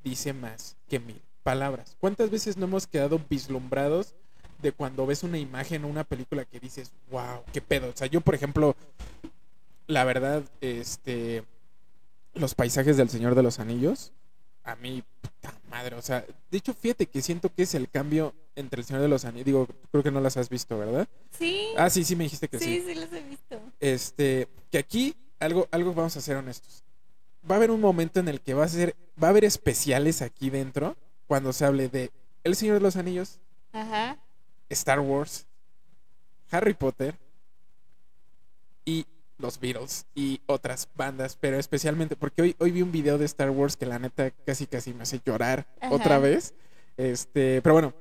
dice más que mil palabras. ¿Cuántas veces no hemos quedado vislumbrados de cuando ves una imagen o una película que dices, wow, qué pedo? O sea, yo, por ejemplo, la verdad, este, los paisajes del Señor de los Anillos, a mí, puta madre, o sea, de hecho, fíjate que siento que es el cambio entre el Señor de los Anillos, digo, creo que no las has visto, ¿verdad? Sí, Ah, sí, sí me dijiste que sí, sí los he visto. este, que aquí algo, algo vamos a ser honestos. Va a haber un momento en el que va a ser, va a haber especiales aquí dentro cuando se hable de El Señor de los Anillos, Ajá. Star Wars, Harry Potter y los Beatles y otras bandas, pero especialmente porque hoy, hoy vi un video de Star Wars que la neta casi casi me hace llorar Ajá. otra vez. Este, pero bueno,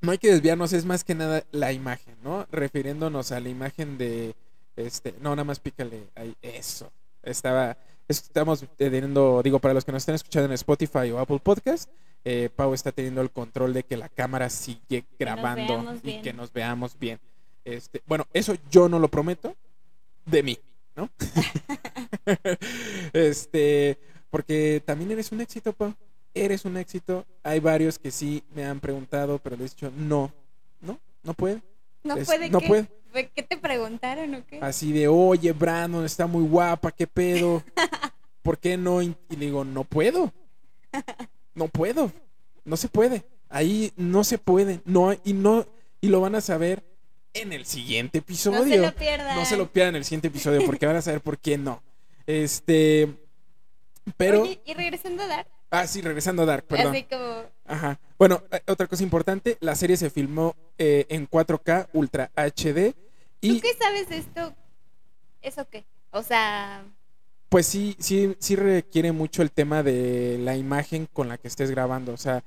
no hay que desviarnos, es más que nada la imagen, ¿no? Refiriéndonos a la imagen de este, no, nada más pícale ahí, eso. Estaba estamos teniendo, digo, para los que nos están escuchando en Spotify o Apple Podcast, eh, Pau está teniendo el control de que la cámara sigue grabando y bien. que nos veamos bien. Este, bueno, eso yo no lo prometo de mí, ¿no? este, porque también eres un éxito, Pau. Eres un éxito. Hay varios que sí me han preguntado, pero les he dicho, no, no, no puede. No Es- puede no que. puede. ¿Fue- ¿Qué te preguntaron o qué? Así de, oye, Brandon está muy guapa, ¿qué pedo? ¿Por qué no? Y le digo, no puedo. No puedo. No se puede. Ahí no se puede. No, y no, y lo van a saber en el siguiente episodio. no se lo pierdan. No se lo pierdan en el siguiente episodio porque van a saber por qué no. Este. Pero. Oye, y regresando a dar, ah, sí, regresando a Dark, perdón. así como. Ajá. Bueno, eh, otra cosa importante: la serie se filmó eh, en 4K Ultra HD. Y ¿Tú qué sabes de esto? ¿Eso qué? O sea, pues sí, sí, sí requiere mucho el tema de la imagen con la que estés grabando. O sea,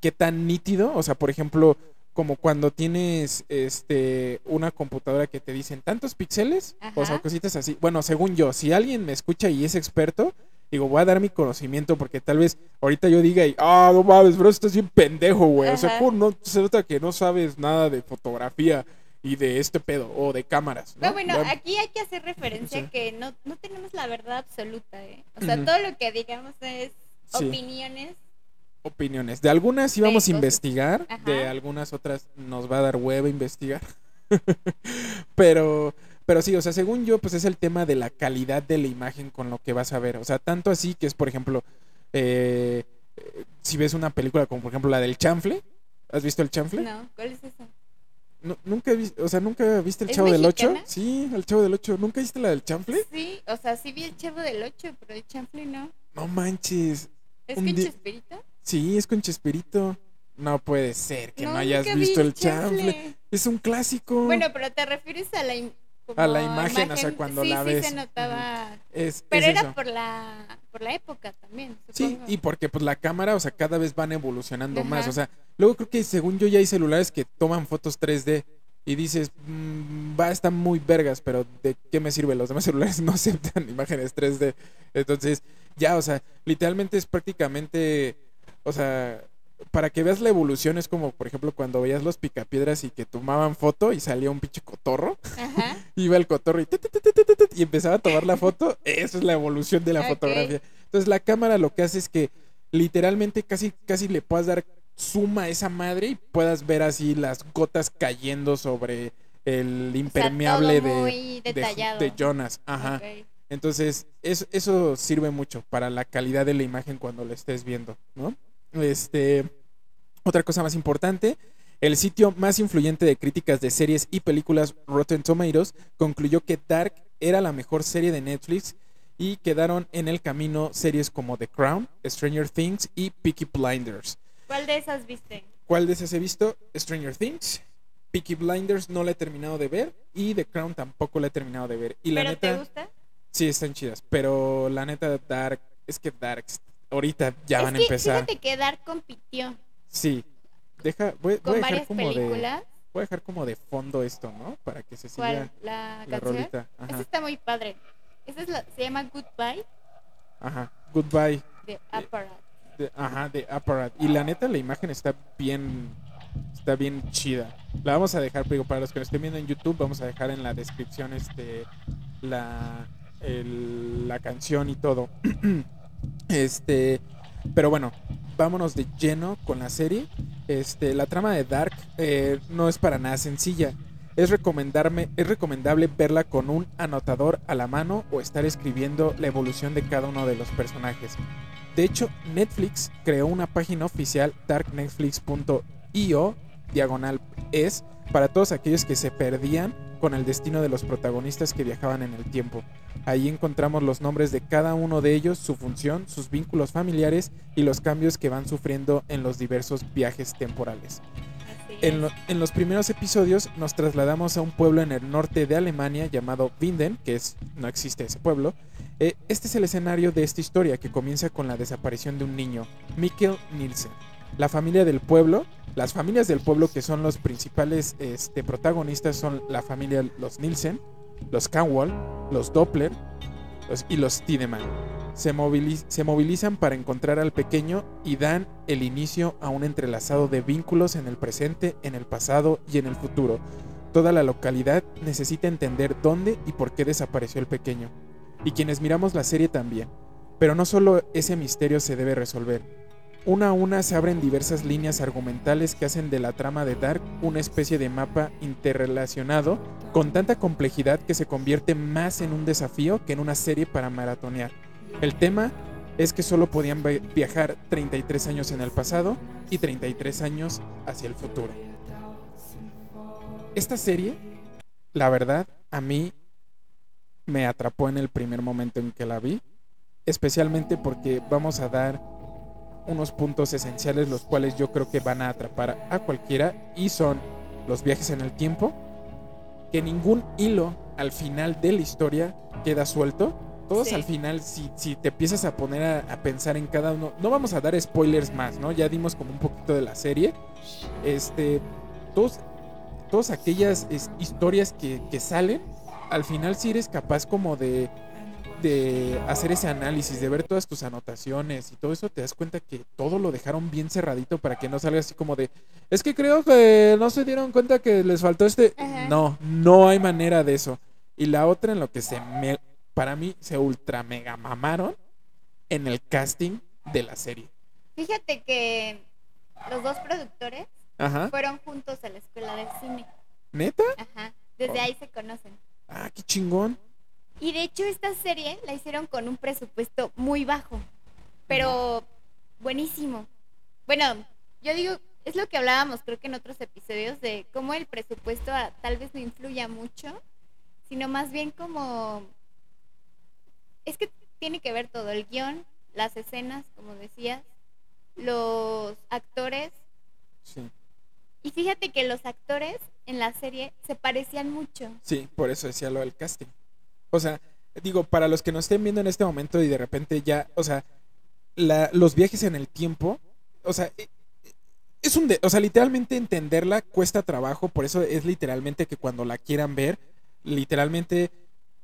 qué tan nítido. O sea, por ejemplo, como cuando tienes este una computadora que te dicen tantos píxeles, o sea, cositas así. Bueno, según yo, si alguien me escucha y es experto, digo, voy a dar mi conocimiento porque tal vez ahorita yo diga, y, ah, no mames, bro, estás bien pendejo, güey. O sea, Ajá. ¿cómo no se nota que no sabes nada de fotografía y de este pedo o de cámaras? no, ¿no? bueno, aquí hay que hacer referencia Sí. que no, no tenemos la verdad absoluta, ¿eh? O sea, todo lo que digamos es Sí. Opiniones. De algunas sí vamos a investigar, Ajá. de algunas otras nos va a dar hueva investigar. pero, pero sí, o sea, según yo, pues es el tema de la calidad de la imagen con lo que vas a ver. O sea, tanto así que es, por ejemplo, eh, si ves una película como por ejemplo la del chanfle, ¿has visto el chanfle? No, ¿cuál es? Nu- nunca, vi- o sea, nunca viste el ¿Es Chavo del 8? mexicana? Sí, el Chavo del 8. ¿Nunca viste la del chanfle? Sí, o sea, sí vi el chavo del 8, pero el chanfle no. No manches. ¿Es Chespirito? Sí, es con Chespirito. No puede ser que no, hayas vi visto el Chanfle. Es un clásico. Bueno, pero te refieres a la, A la imagen, o sea, cuando sí, la sí ves. se notaba. Es, Pero es era eso. por la por la época también. Sí, y porque pues la cámara, o sea, cada vez van evolucionando más. O sea, luego creo que según yo ya hay celulares que toman fotos 3D y dices, "Mm, va, están muy vergas, pero ¿de qué me sirve? Los demás celulares no aceptan imágenes 3D. Entonces, ya, o sea, literalmente es prácticamente, o sea, para que veas la evolución es como, por ejemplo, cuando veías los picapiedras y que tomaban foto y salía un pinche cotorro, Ajá. iba el cotorro y, tut, tut, tut, tut, tut, y empezaba a tomar la foto, eso es la evolución de la fotografía. Entonces la cámara lo que hace es que literalmente casi, casi le puedas dar suma a esa madre y puedas ver así las gotas cayendo sobre el impermeable de, de- de Jonas. Ajá. Entonces, eso, eso sirve mucho para la calidad de la imagen cuando la estés viendo, ¿no? Este, otra cosa más importante, el sitio más influyente de críticas de series y películas, Rotten Tomatoes, concluyó que Dark era la mejor serie de Netflix y quedaron en el camino series como The Crown, Stranger Things y Peaky Blinders. ¿Cuál de esas viste? ¿Cuál de esas he visto? Stranger Things. Peaky Blinders no la he terminado de ver y The Crown tampoco la he terminado de ver. Y la ¿Pero neta, te gusta? Sí, están chidas, pero la neta Dark, es que Dark ahorita ya es van a empezar. fíjate que Dark compitió Sí. Deja, voy, voy con a dejar de películas. voy a dejar como de fondo esto, ¿no? Para que se siga. ¿La, la rolita. Esa Ajá. está muy padre. Esa es la, se llama Goodbye Ajá. Goodbye. de Apparat. de- ajá, de Apparat. Y la neta la imagen está bien está bien chida. La vamos a dejar, digo, para los que nos estén viendo en YouTube, vamos a dejar en la descripción este la el- la canción y todo. este, pero bueno, vámonos de lleno con la serie. Este, la trama de Dark eh, no es para nada sencilla. Es, recomendarme, es recomendable verla con un anotador a la mano o estar escribiendo la evolución de cada uno de los personajes. De hecho, Netflix creó una página oficial darknetflix.io diagonal es para todos aquellos que se perdían con el destino de los protagonistas que viajaban en el tiempo. Ahí encontramos los nombres de cada uno de ellos, su función, sus vínculos familiares y los cambios que van sufriendo en los diversos viajes temporales. Lo- en los primeros episodios nos trasladamos a un pueblo en el norte de Alemania llamado Winden, que es, no existe ese pueblo. Eh, este es el escenario de esta historia que comienza con la desaparición de un niño, Mikkel Nielsen. La familia del pueblo, las familias del pueblo que son los principales este, protagonistas son la familia Los Nielsen, los Canwall, los Doppler los- y los Tiedemann. Se, se movilizan para encontrar al pequeño y dan el inicio a un entrelazado de vínculos en el presente, en el pasado y en el futuro. Toda la localidad necesita entender dónde y por qué desapareció el pequeño. Y quienes miramos la serie también. Pero no solo ese misterio se debe resolver. Una a una se abren diversas líneas argumentales que hacen de la trama de Dark una especie de mapa interrelacionado con tanta complejidad que se convierte más en un desafío que en una serie para maratonear. El tema es que solo podían vi- viajar 33 años en el pasado y 33 años hacia el futuro. Esta serie, la verdad, a mí me atrapó en el primer momento en que la vi, especialmente porque vamos a dar unos puntos esenciales los cuales yo creo que van a atrapar a cualquiera y son los viajes en el tiempo, que ningún hilo al final de la historia queda suelto. Todos Sí. al final, si, si te empiezas a poner a, a pensar en cada uno, no vamos a dar spoilers más, ¿no? Ya dimos como un poquito de la serie. Este, todos, todas aquellas es, historias que, que salen, al final si eres capaz como de, de hacer ese análisis, de ver todas tus anotaciones y todo eso, te das cuenta que todo lo dejaron bien cerradito para que no salga así como de, es que creo que no se dieron cuenta que les faltó este... Ajá. No, no hay manera de eso. Y la otra en lo que se me, para mí se ultra mega mamaron en el casting de la serie. Fíjate que los dos productores Ajá. fueron juntos a la escuela de cine. ¿Neta? Ajá. Desde Oh. ahí se conocen. Ah, qué chingón. Y de hecho esta serie la hicieron con un presupuesto muy bajo, pero buenísimo. Bueno, yo digo, es lo que hablábamos creo que en otros episodios de cómo el presupuesto ah, tal vez no influya mucho, sino más bien como... Es que tiene que ver todo, el guion, las escenas, como decías, los actores. Sí. Y fíjate que los actores en la serie se parecían mucho. Sí, por eso decía lo del casting. O sea, digo, para los que nos estén viendo en este momento y de repente ya, o sea, la- los viajes en el tiempo, o sea, e- e- es un, de- o sea, literalmente entenderla cuesta trabajo, por eso es literalmente que cuando la quieran ver, literalmente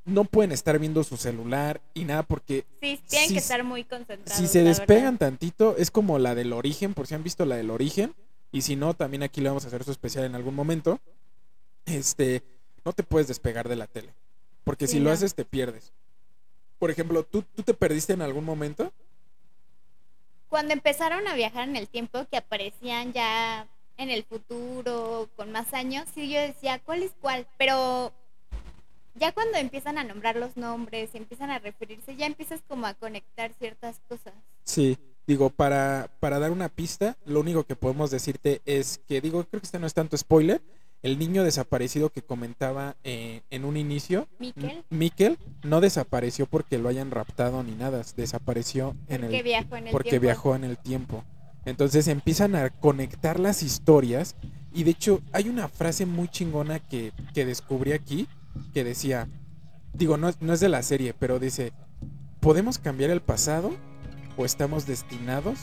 no pueden estar viendo su celular y nada porque Sí, tienen Sí, que estar muy concentrados. si se despegan verdad. tantito, es como la del origen, por si han visto la del origen. Y si no, también aquí le vamos a hacer su especial en algún momento. Este, no te puedes despegar de la tele. Porque si lo haces, te pierdes. Por ejemplo, ¿tú, ¿tú te perdiste en algún momento? Cuando empezaron a viajar en el tiempo, que aparecían ya en el futuro, con más años, sí yo decía, ¿cuál es cuál? Pero ya cuando empiezan a nombrar los nombres, empiezan a referirse, ya empiezas como a conectar ciertas cosas. Sí. Digo, para, para dar una pista, lo único que podemos decirte es que, digo, creo que este no es tanto spoiler. El niño desaparecido que comentaba eh, en un inicio, Miquel. No desapareció porque lo hayan raptado ni nada. Desapareció en el viajó en el porque tiempo. viajó en el tiempo. Entonces empiezan a conectar las historias y de hecho hay una frase muy chingona que, que descubrí aquí que decía, digo, no, no es de la serie, pero dice, ¿podemos cambiar el pasado o estamos destinados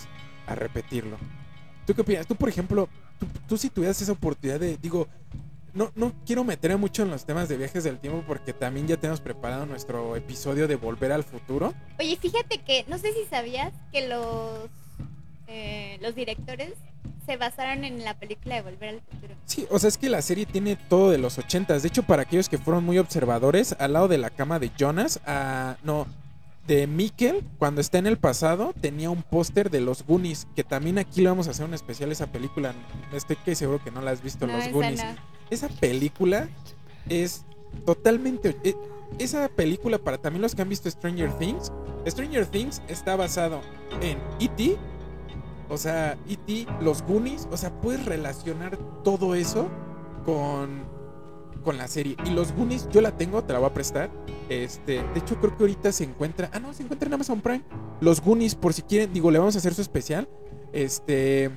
a repetirlo? ¿Tú qué opinas? Tú, por ejemplo, tú, tú si tuvieras esa oportunidad de, digo, no, no quiero meterme mucho en los temas de viajes del tiempo porque también ya tenemos preparado nuestro episodio de Volver al Futuro. Oye, fíjate que, no sé si sabías que los, eh, los directores se basaron en la película de Volver al Futuro. Sí, o sea, es que la serie tiene todo de los ochentas. De hecho, para aquellos que fueron muy observadores, al lado de la cama de Jonas, ah, no, de Mikkel, cuando está en el pasado, tenía un póster de los Goonies, que también aquí le vamos a hacer un especial esa película. Estoy que seguro que no la has visto, No, los esa Goonies. no. Esa película es totalmente... eh, esa película, para también los que han visto Stranger Things, Stranger Things está basado en E.T., o sea, E.T., los Goonies, o sea, puedes relacionar todo eso con, con la serie. Y los Goonies, yo la tengo, te la voy a prestar. Este, de hecho, creo que ahorita se encuentra. Ah, no, se encuentra en Amazon Prime. Los Goonies, por si quieren, digo, le vamos a hacer su especial. Este.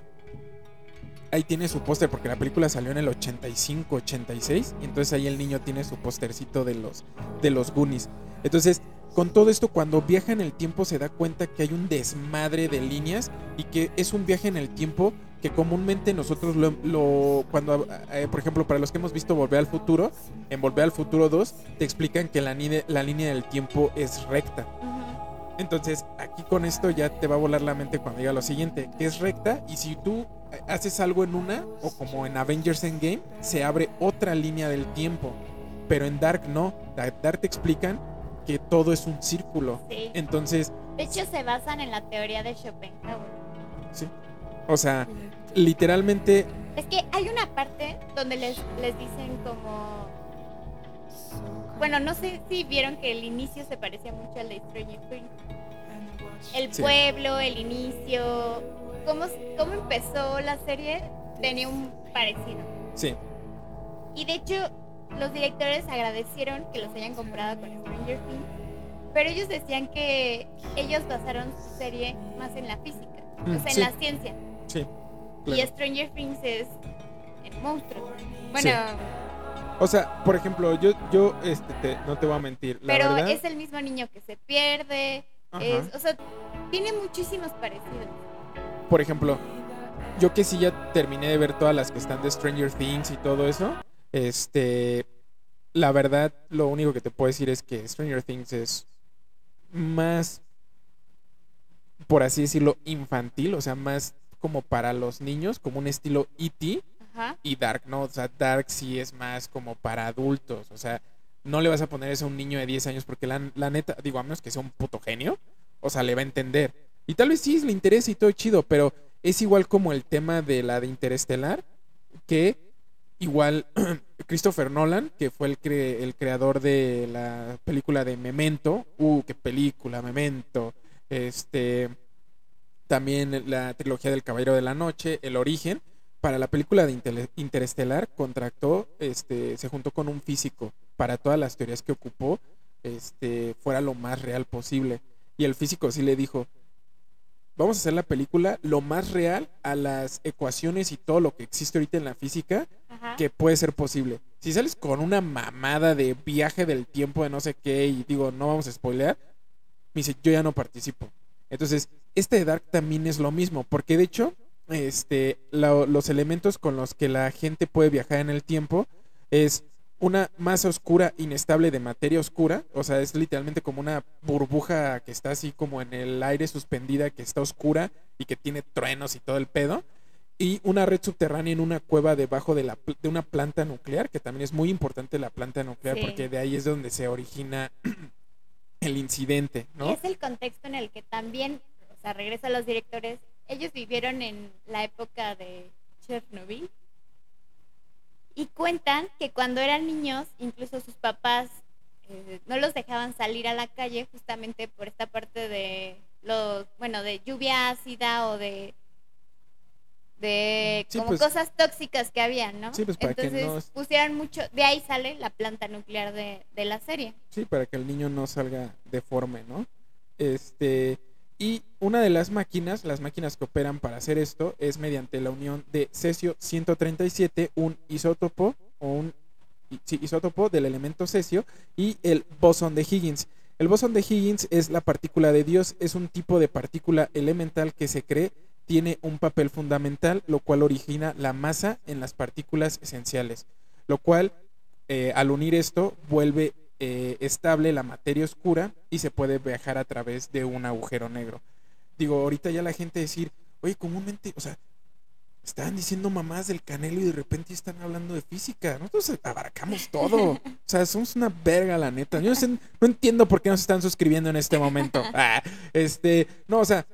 Ahí tiene su póster, porque la película salió en el 85, 86. Y entonces ahí el niño tiene su póstercito de los, de los Goonies. Entonces, con todo esto, cuando viaja en el tiempo, se da cuenta que hay un desmadre de líneas y que es un viaje en el tiempo que comúnmente nosotros lo, lo- cuando, eh, por ejemplo, para los que hemos visto Volver al Futuro, en Volver al Futuro 2, te explican que la, la línea del tiempo es recta. Entonces, aquí con esto ya te va a volar la mente cuando diga lo siguiente, que es recta y si tú eh, haces algo en una, o como en Avengers Endgame, se abre otra línea del tiempo. Pero en Dark no, Da- Dark te explican que todo es un círculo. Sí. Entonces, De hecho, se basan en la teoría de Schopenhauer. sí. O sea, literalmente, Es que hay una parte donde les, les dicen como... Bueno, no sé si vieron que el inicio se parecía mucho al de Stranger Things. El Sí. pueblo, el inicio, cómo, cómo empezó la serie, tenía un parecido. sí. Y de hecho, los directores agradecieron que los hayan comprado con Stranger Things, pero ellos decían que ellos basaron su serie más en la física, Mm, o sea, en la ciencia. Y. Stranger Things es en monstruos. Bueno, O sea, por ejemplo, yo, yo este, te- no te voy a mentir. La pero verdad, es el mismo niño que se pierde. Es- o sea, tiene muchísimos parecidos. por ejemplo, yo que sí ya terminé de ver todas las que están de Stranger Things y todo eso, este, la verdad, lo único que te puedo decir es que Stranger Things es más, por así decirlo, infantil, o sea, más como para los niños, como un estilo E.T. Y Dark, ¿no? O sea, Dark sí es más como para adultos, o sea, no le vas a poner eso a un niño de 10 años porque la, la neta, digo, a menos que sea un puto genio, o sea, le va a entender. Y tal vez sí le interese y todo chido, pero es igual como el tema de la de Interestelar, que igual Christopher Nolan, que fue el, cre- el creador de la película de Memento, uh, qué película, Memento, este, también la trilogía del Caballero de la Noche, El Origen, para la película de Interestelar contractó, este, se juntó con un físico para todas las teorías que ocupó, este, fuera lo más real posible. Y el físico sí le dijo, vamos a hacer la película lo más real a las ecuaciones y todo lo que existe ahorita en la física Ajá. que puede ser posible. Si sales con una mamada de viaje del tiempo de no sé qué y digo, no vamos a spoilear, me dice, yo ya no participo. Entonces, este de Dark también es lo mismo, porque de hecho, este, lo- los elementos con los que la gente puede viajar en el tiempo es una masa oscura inestable de materia oscura, o sea, es literalmente como una burbuja que está así como en el aire suspendida, que está oscura y que tiene truenos y todo el pedo y una red subterránea en una cueva debajo de, la, de una planta nuclear, que también es muy importante la planta nuclear Sí. porque de ahí es donde se origina el incidente, Y ¿no? es el contexto en el que también, sea, regreso a los directores, ellos vivieron en la época de Chernobyl y cuentan que cuando eran niños, incluso sus papás eh, no los dejaban salir a la calle justamente por esta parte de los, bueno, de lluvia ácida o de de Sí, como pues- cosas tóxicas que había, ¿no? Sí, pues, para que Entonces no- pusieron mucho, de ahí sale la planta nuclear de, de la serie. Sí, para que el niño no salga deforme, ¿no? Este, y una de las máquinas, las máquinas que operan para hacer esto, es mediante la unión de cesio 137, un isótopo o un isótopo del elemento cesio y el bosón de Higgins. El bosón de Higgins es la partícula de Dios, es un tipo de partícula elemental que se cree tiene un papel fundamental, lo cual origina la masa en las partículas esenciales, lo cual eh, al unir esto vuelve eh, estable la materia oscura y se puede viajar a través de un agujero negro. Digo, ahorita ya la gente decir, oye, comúnmente, o sea, estaban diciendo mamás del canelo y de repente están hablando de física. Nosotros abarcamos todo. O sea, somos una verga, la neta. Yo no, entiendo por qué nos están suscribiendo en este momento. Ah, este, no, o sea,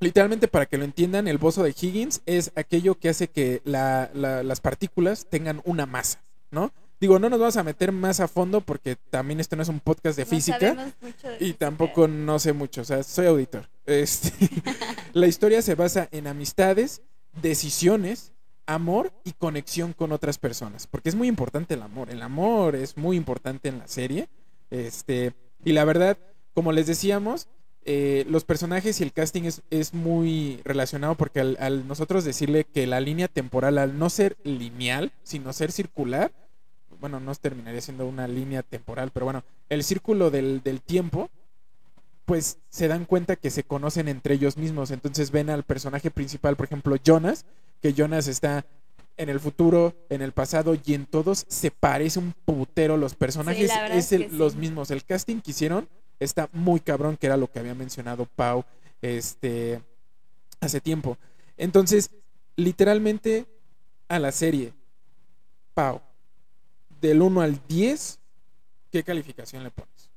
literalmente para que lo entiendan, el bozo de Higgins es aquello que hace que la- la- las partículas tengan una masa, ¿no? Digo, no nos vamos a meter más a fondo porque también esto no es un podcast de No física. sabemos mucho de Y física. tampoco no sé mucho, o sea, soy auditor. Este, la historia se basa en amistades, decisiones, amor y conexión con otras personas, porque es muy importante el amor. El amor es muy importante en la serie. Este, y la verdad, como les decíamos, eh, los personajes y el casting es, es muy relacionado porque al, al nosotros decirle que la línea temporal, al no ser lineal, sino ser circular, bueno, no terminaría siendo una línea temporal, pero bueno, el círculo del, del tiempo, pues se dan cuenta que se conocen entre ellos mismos. Entonces ven al personaje principal, por ejemplo, Jonas, que Jonas está en el futuro, en el pasado y en todos se parece un putero. Los personajes es los mismos. El casting que hicieron está muy cabrón, que era lo que había mencionado Pau este, hace tiempo. Entonces, literalmente a la serie, Pau, del 1 al 10, ¿qué calificación le pones?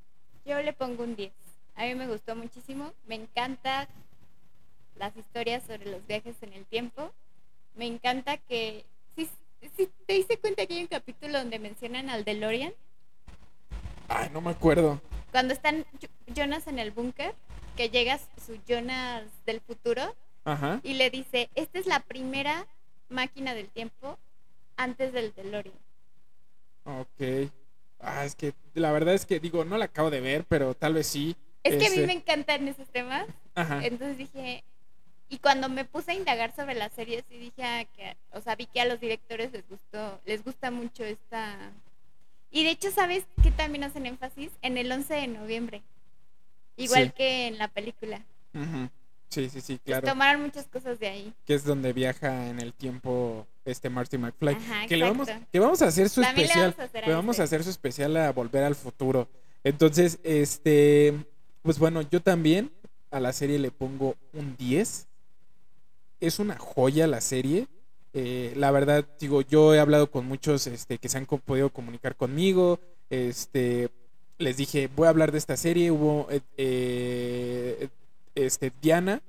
Yo le pongo un 10. A mí me gustó muchísimo. Me encanta las historias sobre los viajes en el tiempo. Me encanta que... Si, si te diste cuenta que hay un capítulo donde mencionan al DeLorean, Ay, no me acuerdo. cuando están Jo- Jonas en el búnker, que llega su Jonas del futuro Ajá. y le dice, esta es la primera máquina del tiempo antes del DeLorean. Ok. Ah, es que la verdad es que digo, no la acabo de ver, pero tal vez sí. Es que a mí Este, me encantan esos temas. Ajá. Entonces dije, y cuando me puse a indagar sobre la serie, sí dije ah, que, o sea, vi que a los directores les gustó, les gusta mucho esta... Y de hecho, ¿sabes qué también hacen énfasis? En el 11 de noviembre. Igual Sí. que en la película. Ujú. Sí, sí, sí, Pues claro. tomaron muchas cosas de ahí. Que es donde viaja en el tiempo este Marty McFly. Ajá, que le vamos, que vamos a hacer su También le especial. vamos a hacer a le vamos a hacer su especial a volver al futuro. Entonces, este, pues bueno, yo también a la serie le pongo un 10. Es una joya la serie. Eh, la verdad, digo, yo he hablado con muchos este, que se han co- podido comunicar conmigo. Este, les dije, voy a hablar de esta serie. Hubo eh, eh, este, Diana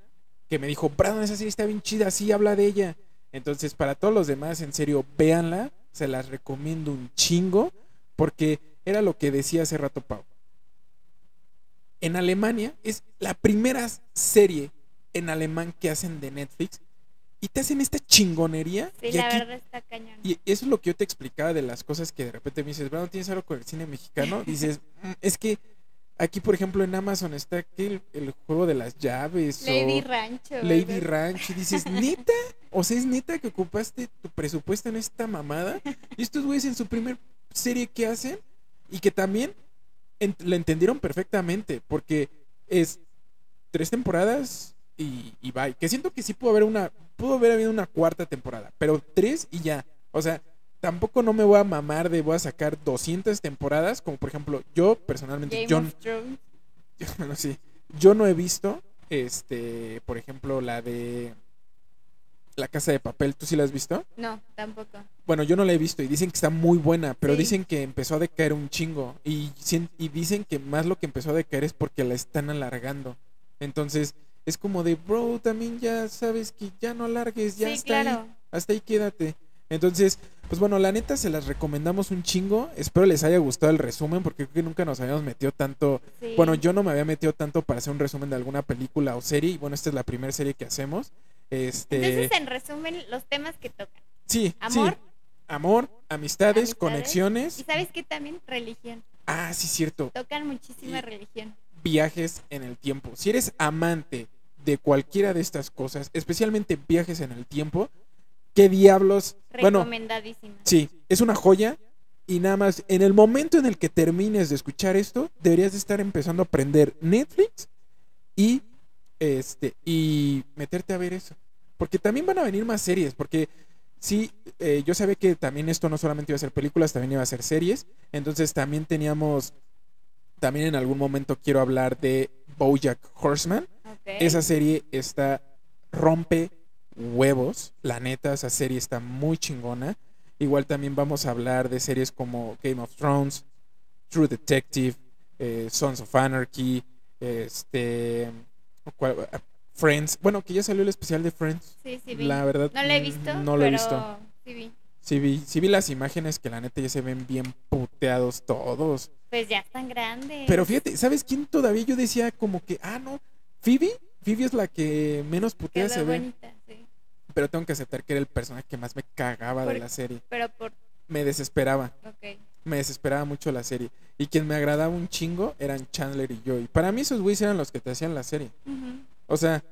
que me dijo, Brandon, esa serie está bien chida, sí, habla de ella. Entonces, para todos los demás, en serio, véanla. Se las recomiendo un chingo. Porque era lo que decía hace rato Pau. En Alemania es la primera serie en alemán que hacen de Netflix. Y te hacen esta chingonería. Sí, y la aquí verdad está cañón. y eso es lo que yo te explicaba de las cosas que de repente me dices, Brandon, ¿tienes algo con el cine mexicano? Dices, "Mm, es que Aquí, por ejemplo, en Amazon está que el, el juego de las llaves. Lady o Rancho. Lady ¿verdad? Ranch. Y dices, ¿neta? O sea, ¿es neta que ocupaste tu presupuesto en esta mamada? Y estos güeyes en su primer serie que hacen y que también ent- la entendieron perfectamente porque es tres temporadas y, y bye. Que siento que sí pudo haber una, pudo haber habido una cuarta temporada, pero tres y ya. O sea, tampoco no me voy a mamar de voy a sacar 200 temporadas, como por ejemplo, yo personalmente, Game yo, yo- bueno, sí, yo no he visto, este, por ejemplo, la de La Casa de Papel. ¿Tú sí la has visto? No, tampoco. Bueno, yo no la he visto y dicen que está muy buena, pero Sí. dicen que empezó a decaer un chingo. Y, y dicen que más lo que empezó a decaer es porque la están alargando. Entonces, es como de, bro, también ya sabes que ya no alargues, ya sí, claro. ahí, hasta ahí quédate. Entonces, pues bueno, la neta se las recomendamos un chingo. Espero les haya gustado el resumen porque creo que nunca nos habíamos metido tanto. Sí. Bueno, yo no me había metido tanto para hacer un resumen de alguna película o serie. Y bueno, esta es la primera serie que hacemos. Este, Entonces, en resumen, los temas que tocan. sí, amor. sí. Amor, amistades, Amistades. conexiones. ¿Y sabes qué también? Religión. Ah, sí, cierto. Tocan muchísima Y- religión. Viajes en el tiempo. Si eres amante de cualquiera de estas cosas, especialmente viajes en el tiempo, ¿qué diablos? Bueno, sí, es una joya. Y nada más, en el momento en el que termines de escuchar esto, deberías de estar empezando a aprender Netflix y este y meterte a ver eso. Porque también van a venir más series, porque sí, eh, yo sabía que también esto no solamente iba a ser películas, también iba a ser series. Entonces también teníamos, también en algún momento quiero hablar de Bojack Horseman. Esa serie está rompe huevos, la neta, esa serie está muy chingona. Igual también vamos a hablar de series como Game of Thrones, True Detective, eh, Sons of Anarchy, este. Ah, Friends. Bueno, que ya salió el especial de Friends. Sí, sí vi. La verdad, no lo he mm, visto, No lo he visto. sí vi. Sí vi, sí vi las imágenes que la neta ya se ven bien puteados todos. Pues ya están grandes. Pero fíjate, ¿sabes quién todavía yo decía como que, ah, no, Phoebe? Phoebe es la que menos putea se ve. bonita. Pero tengo que aceptar que era el personaje que más me cagaba de la serie. Pero por... Me desesperaba, Ok. me desesperaba mucho la serie. Y quien me agradaba un chingo eran Chandler y Joey. Para mí esos güeyes eran los que te hacían la serie. O sea,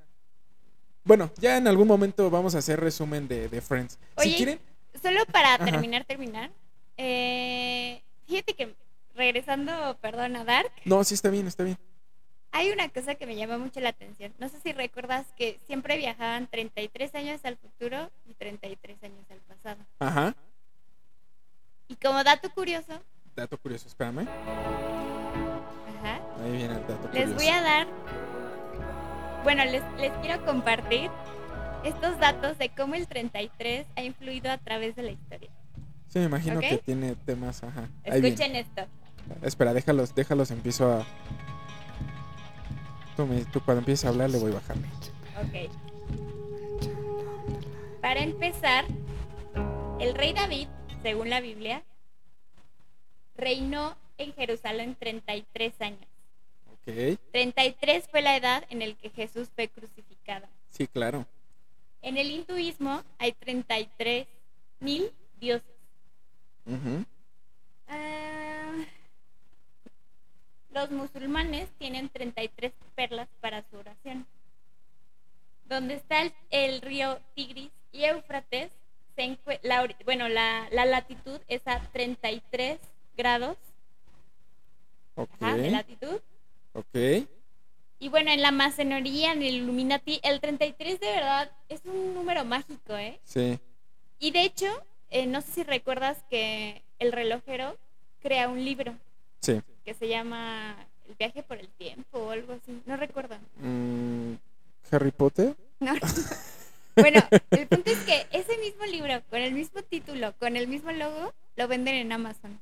bueno, ya en algún momento vamos a hacer resumen de, de Friends. si Oye, quieren, Solo para Ajá. terminar, terminar. Eh, fíjate que regresando, perdón, a Dark, no, sí está bien, está bien. Hay una cosa que me llama mucho la atención. No sé si recuerdas que siempre viajaban 33 años al futuro y 33 años al pasado. Ajá. Y como dato curioso, Dato curioso, espérame. ajá, Ahí viene el dato les curioso. voy a dar, bueno, les, les quiero compartir estos datos de cómo el 33 ha influido a través de la historia. Sí, me imagino que tiene temas, ajá. Escuchen esto. Espera, déjalos, déjalos, empiezo a... Tú, me- tú cuando empieces a hablar le voy bajando. Ok. Para empezar, el rey David, según la Biblia, reinó en Jerusalén 33 años. Ok, 33 fue la edad en el que Jesús fue crucificado. sí, claro. En el hinduismo hay 33 mil dioses. Ah, los musulmanes tienen 33 perlas para su oración. Donde está el, el río Tigris y Éufrates, se la, bueno, la, la latitud es a 33 grados ajá, de latitud. ok. Y bueno, en la masonería, en el Illuminati, el 33 de verdad es un número mágico, ¿eh? Sí, Y de hecho, eh, no sé si recuerdas que el relojero crea un libro sí. Que se llama El viaje por el tiempo o algo así. No recuerdo. Mm, Harry Potter. No. bueno, el punto es que ese mismo libro, con el mismo título, con el mismo logo, lo venden en Amazon.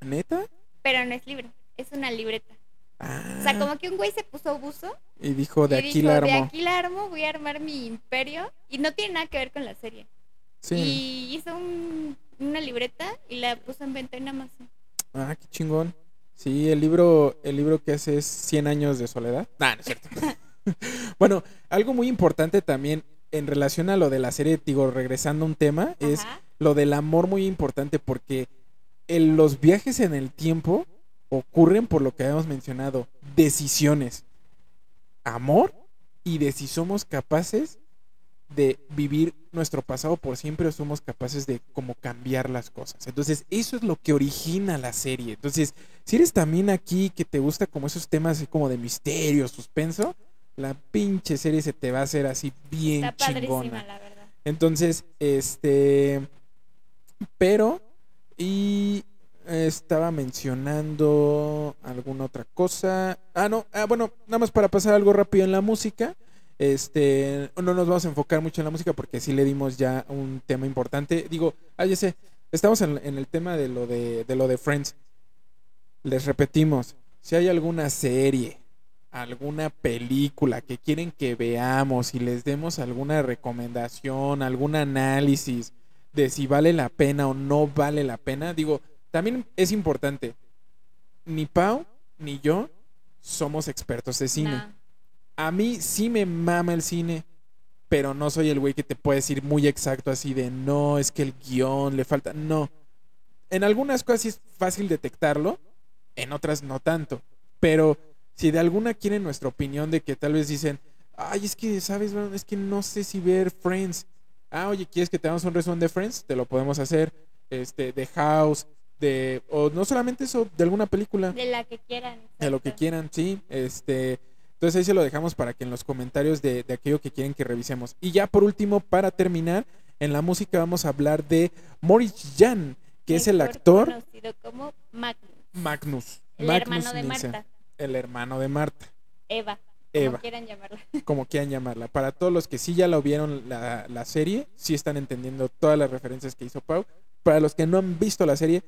¿Neta? Pero no es libro, es una libreta. Ah, O sea, como que un güey se puso buzo y dijo, de y aquí dijo, la de armo. aquí la armo, voy a armar mi imperio. Y no tiene nada que ver con la serie. Sí. Y hizo un- una libreta y la puso en venta en Amazon. Ah, qué chingón. Sí, el libro, el libro que hace es 100 años de soledad. Nah, no es cierto. bueno, algo muy importante también en relación a lo de la serie, digo, regresando a un tema, es lo del amor muy importante porque en los viajes en el tiempo ocurren por lo que habíamos mencionado, decisiones, amor y de si somos capaces de vivir nuestro pasado por siempre o somos capaces de como cambiar las cosas. Entonces, eso es lo que origina la serie. Entonces, si eres también aquí que te gusta como esos temas así como de misterio, suspenso, la pinche serie se te va a hacer así bien Está chingona. la verdad. Entonces, este. Pero. Y. Estaba mencionando alguna otra cosa. Ah, no. Ah, bueno, nada más para pasar algo rápido en la música. Este. No nos vamos a enfocar mucho en la música porque sí le dimos ya un tema importante. Digo, ah, ya sé. Estamos en, en el tema de lo de, de lo de Friends. Les repetimos. Si hay alguna serie alguna película que quieren que veamos y les demos alguna recomendación, algún análisis de si vale la pena o no vale la pena, digo, también es importante, ni Pau ni yo somos expertos de cine. Nah. A mí sí me mama el cine, pero no soy el güey que te puede decir muy exacto así de no, es que el guion le falta. No. En algunas cosas sí es fácil detectarlo, en otras no tanto. Pero si de alguna quieren nuestra opinión de que tal vez dicen, ay, es que, ¿sabes? Bueno, es que no sé si ver Friends. Ah, oye, ¿quieres que te hagamos un resumen de Friends? Te lo podemos hacer. Este, de House, de, o no solamente eso, de alguna película De la que quieran. de lo que quieran, sí. Este, entonces ahí se lo dejamos para que en los comentarios de, de aquello que quieren que revisemos. Y ya por último, para terminar, en la música vamos a hablar de Maurice Jan, que es el actor Conocido como Magnus. Magnus. El Magnus hermano de Nielsen, Marta. El hermano de Marta, Eva. Eva. Como quieran llamarla. como quieran llamarla. Para todos los que sí ya lo vieron la, la serie, sí están entendiendo todas las referencias que hizo Pau. Para los que no han visto la serie,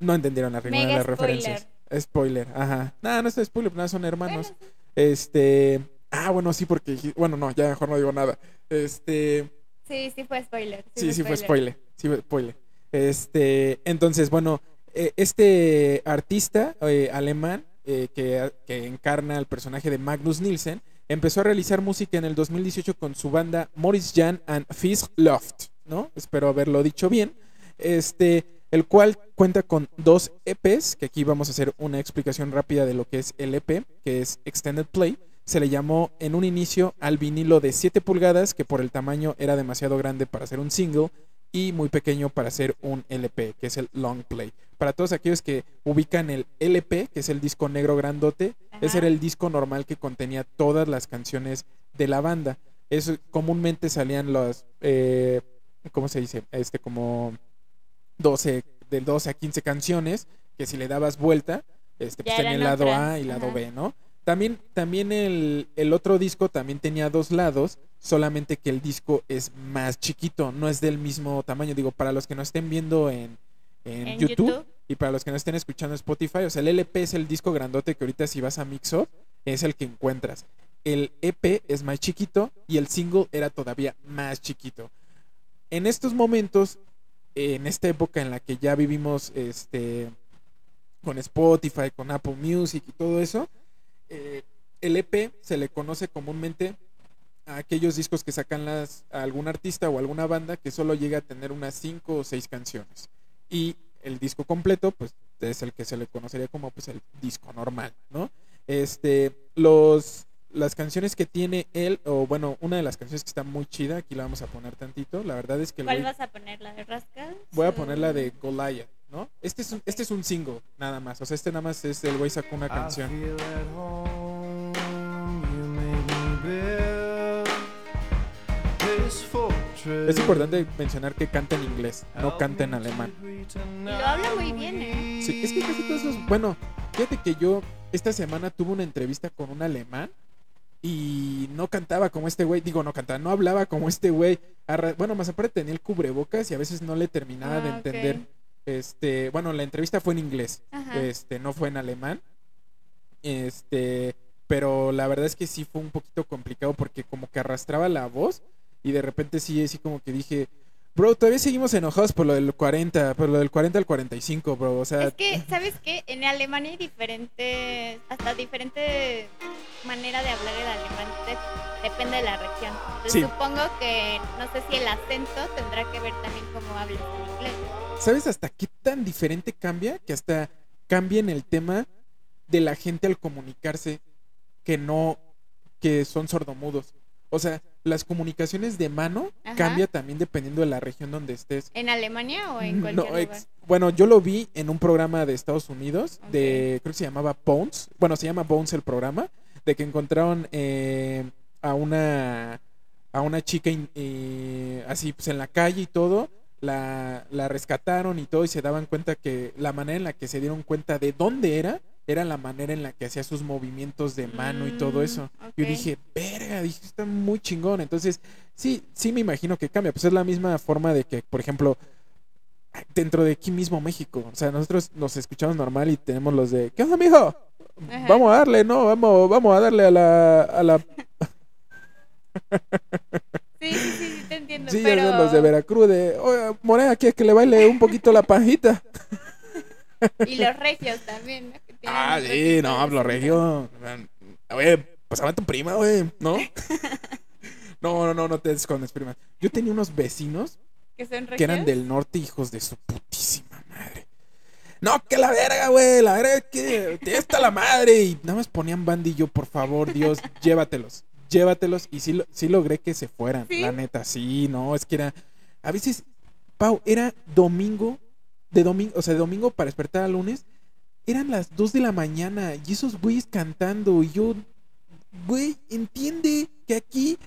no entendieron la ninguna de las referencias. Spoiler, ajá. Nada, no es spoiler, nada, son hermanos. Bueno, sí. Este. Ah, bueno, sí, porque. Bueno, no, ya mejor no digo nada. Este. Sí, sí fue spoiler. Sí, sí, fue spoiler. Sí, fue spoiler. Este. Entonces, bueno, eh, este artista eh, alemán eh, que, encarna al personaje de Magnus Nielsen empezó a realizar música en el 2018 con su banda Morris Jan and Fisk Loft, ¿no? Espero haberlo dicho bien. Este. El cual cuenta con dos EPs, que aquí vamos a hacer una explicación rápida de lo que es el EP, que es Extended Play se le llamó en un inicio al vinilo de 7 pulgadas, que por el tamaño era demasiado grande para ser un single y muy pequeño para ser un LP, que es el long play. Para todos aquellos que ubican el LP, que es el disco negro grandote, ese era el disco normal que contenía todas las canciones de la banda. Eso comúnmente salían las, eh, ¿cómo se dice? Este como 12, del 12 a 15 canciones, que si le dabas vuelta, este, pues tenía el lado A y lado ajá. B, ¿no? También, también el, el otro disco también tenía dos lados, solamente que el disco es más chiquito, no es del mismo tamaño. Digo, para los que no estén viendo en, en En YouTube, YouTube. y para los que no estén escuchando en Spotify, o sea, el LP es el disco grandote que ahorita si vas a Mixup es el que encuentras. El EP es más chiquito y el single era todavía más chiquito. En estos momentos, en esta época en la que ya vivimos este con Spotify, con Apple Music y todo eso, eh, el EP se le conoce comúnmente a aquellos discos que sacan las, a algún artista o alguna banda que solo llega a tener unas 5 o 6 canciones. Y el disco completo, pues es el que se le conocería como pues el disco normal, ¿no? Este, los, las canciones que tiene él, o bueno, una de las canciones que está muy chida, aquí la vamos a poner tantito, la verdad es que ¿Cuál güey- vas a poner? ¿La de Rascal? Voy a poner la de Goliath, ¿no? Este es un, este es un single, nada más. O sea, este nada más es el güey sacó una canción. Es importante mencionar que canta en inglés, no canta en alemán. Y lo habla muy bien, ¿eh? Sí, es que casi todos esos... Bueno, fíjate que yo esta semana tuve una entrevista con un alemán y no cantaba como este güey. Digo, no cantaba, no hablaba como este güey. Bueno, más aparte tenía el cubrebocas y a veces no le terminaba de Ah, entender. Este, bueno, la entrevista fue en inglés. Ajá. este no fue en alemán este pero la verdad es que sí fue un poquito complicado porque como que arrastraba la voz y de repente sí así como que dije bro todavía seguimos enojados por lo del 40 por lo del 40 al 45 bro o sea Es que, ¿sabes qué? En Alemania hay diferentes, hasta diferente manera de hablar el alemán. de- depende de la región. Entonces, Sí. supongo que, no sé si el acento tendrá que ver también cómo hables en inglés. sabes hasta qué tan diferente cambia que hasta cambia en el tema de la gente al comunicarse que no, que son sordomudos. O sea, las comunicaciones de mano Ajá. cambia también dependiendo de la región donde estés. ¿En Alemania o en No, cualquier lugar? ex- bueno, yo lo vi en un programa de Estados Unidos, de creo que se llamaba Bones. Bueno, se llama Bones el programa, de que encontraron eh, a una a una chica in- eh, así pues en la calle y todo, la, la rescataron y todo y se daban cuenta que la manera en la que se dieron cuenta de dónde era era la manera en la que hacía sus movimientos de mano y todo Mm, eso. Yo dije, verga, dije, está muy chingón. Entonces, sí, sí me imagino que cambia. Pues es la misma forma de que, por ejemplo, dentro de aquí mismo México. O sea, nosotros nos escuchamos normal y tenemos los de, ¿qué onda, mijo? Ajá. Vamos a darle, no, vamos, vamos a darle a la, a la, Sí, sí, sí, te entiendo. sí, pero... los de Veracruz, de, oye, Morena, ¿quieres que le baile un poquito la panjita? Y los regios también, ¿no? Ah, sí, no, sonido. regio. Oye, pasaba tu prima, güey, ¿no? No, no, no, no te escondes, prima. Yo tenía unos vecinos ¿Que son regios? que eran del norte, hijos de su putísima madre. No, que la verga, güey, la verga que está la madre. Y nada más ponían bandillo, por favor, Dios, llévatelos, llévatelos. Y sí, lo- sí logré que se fueran, ¿Sí? la neta, sí, no, es que era, a veces, Pau, era domingo, de domingo, o sea, de domingo para despertar al lunes, eran las 2 de la mañana y esos güeyes cantando y yo, güey, entiende que aquí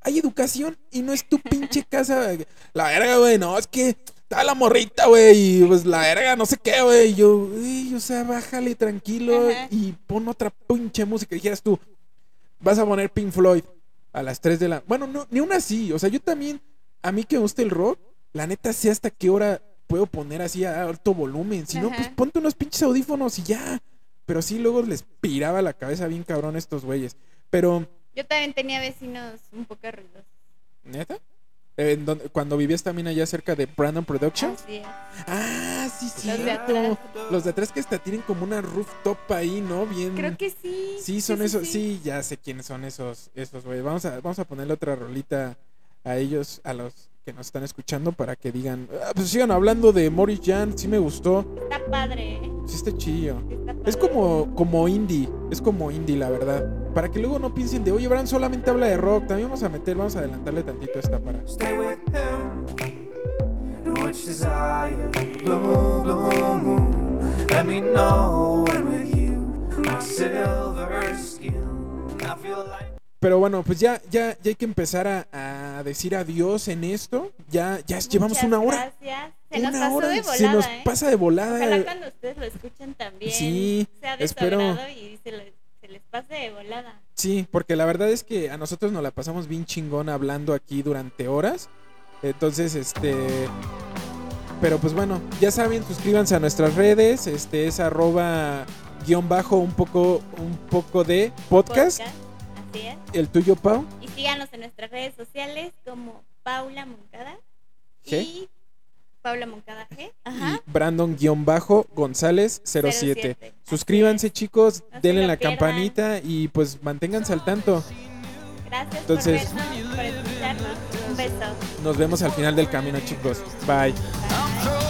hay educación y no es tu pinche casa. La verga, güey, no, es que está la morrita, güey, y pues la verga, no sé qué, güey. y Yo, güey, o sea, bájale tranquilo Ajá. y pon otra pinche música. Dijeras tú, vas a poner Pink Floyd a las 3 de la. Bueno, no, ni una así. O sea, yo también, a mí que me gusta el rock, la neta sé hasta qué hora puedo poner así a alto volumen. Si no, pues ponte unos pinches audífonos y ya. Pero sí, luego les piraba la cabeza bien cabrón a estos güeyes. Pero, Yo también tenía vecinos un poco ruidosos. ¿neta? En donde- cuando vivías también allá cerca de Brandon Productions. Así es. Ah, sí, sí. Los de atrás. Los de atrás que hasta tienen como una rooftop ahí, ¿no? Bien. Creo que sí. Sí, son esos. Sí, ya sé quiénes son esos, esos, güey. Vamos a, vamos a ponerle otra rolita a ellos, a los que nos están escuchando, para que digan, "Ah, pues sigan hablando de Morris Jan, sí me gustó, Está padre, ¿eh? sí está padre. Es como, como indie, es como indie, la verdad. Para que luego no piensen de, oye, Bran solamente habla de rock, también vamos a meter, vamos a adelantarle tantito esta para. Stay with him. You desire. Blue moon, blue moon. Let me know when with you. My silver skin. I feel like. Pero bueno, pues ya, ya, ya hay que empezar a, a decir adiós en esto. Ya, ya llevamos una hora. Gracias. Se una nos pasó hora. de volada, Se nos ¿eh? pasa de volada. Ojalá cuando ustedes lo escuchen también Sí, sea de espero. y se les, se les pase de volada. Sí, porque la verdad es que a nosotros nos la pasamos bien chingón hablando aquí durante horas. Entonces, este. Pero pues bueno, ya saben, suscríbanse a nuestras redes. Este es arroba guion bajo un poco, un poco de podcast. Así es. El tuyo, Pau. Y síganos en nuestras redes sociales como Paula Moncada G. y Paula Moncada G. Y Ajá. Brandon guion bajo González 07. 07. Suscríbanse, chicos. No denle la pierdan. campanita y pues manténganse al tanto. Gracias Entonces- por vernos, por escucharnos. Un beso. Nos vemos al final del camino, chicos. Bye. Bye.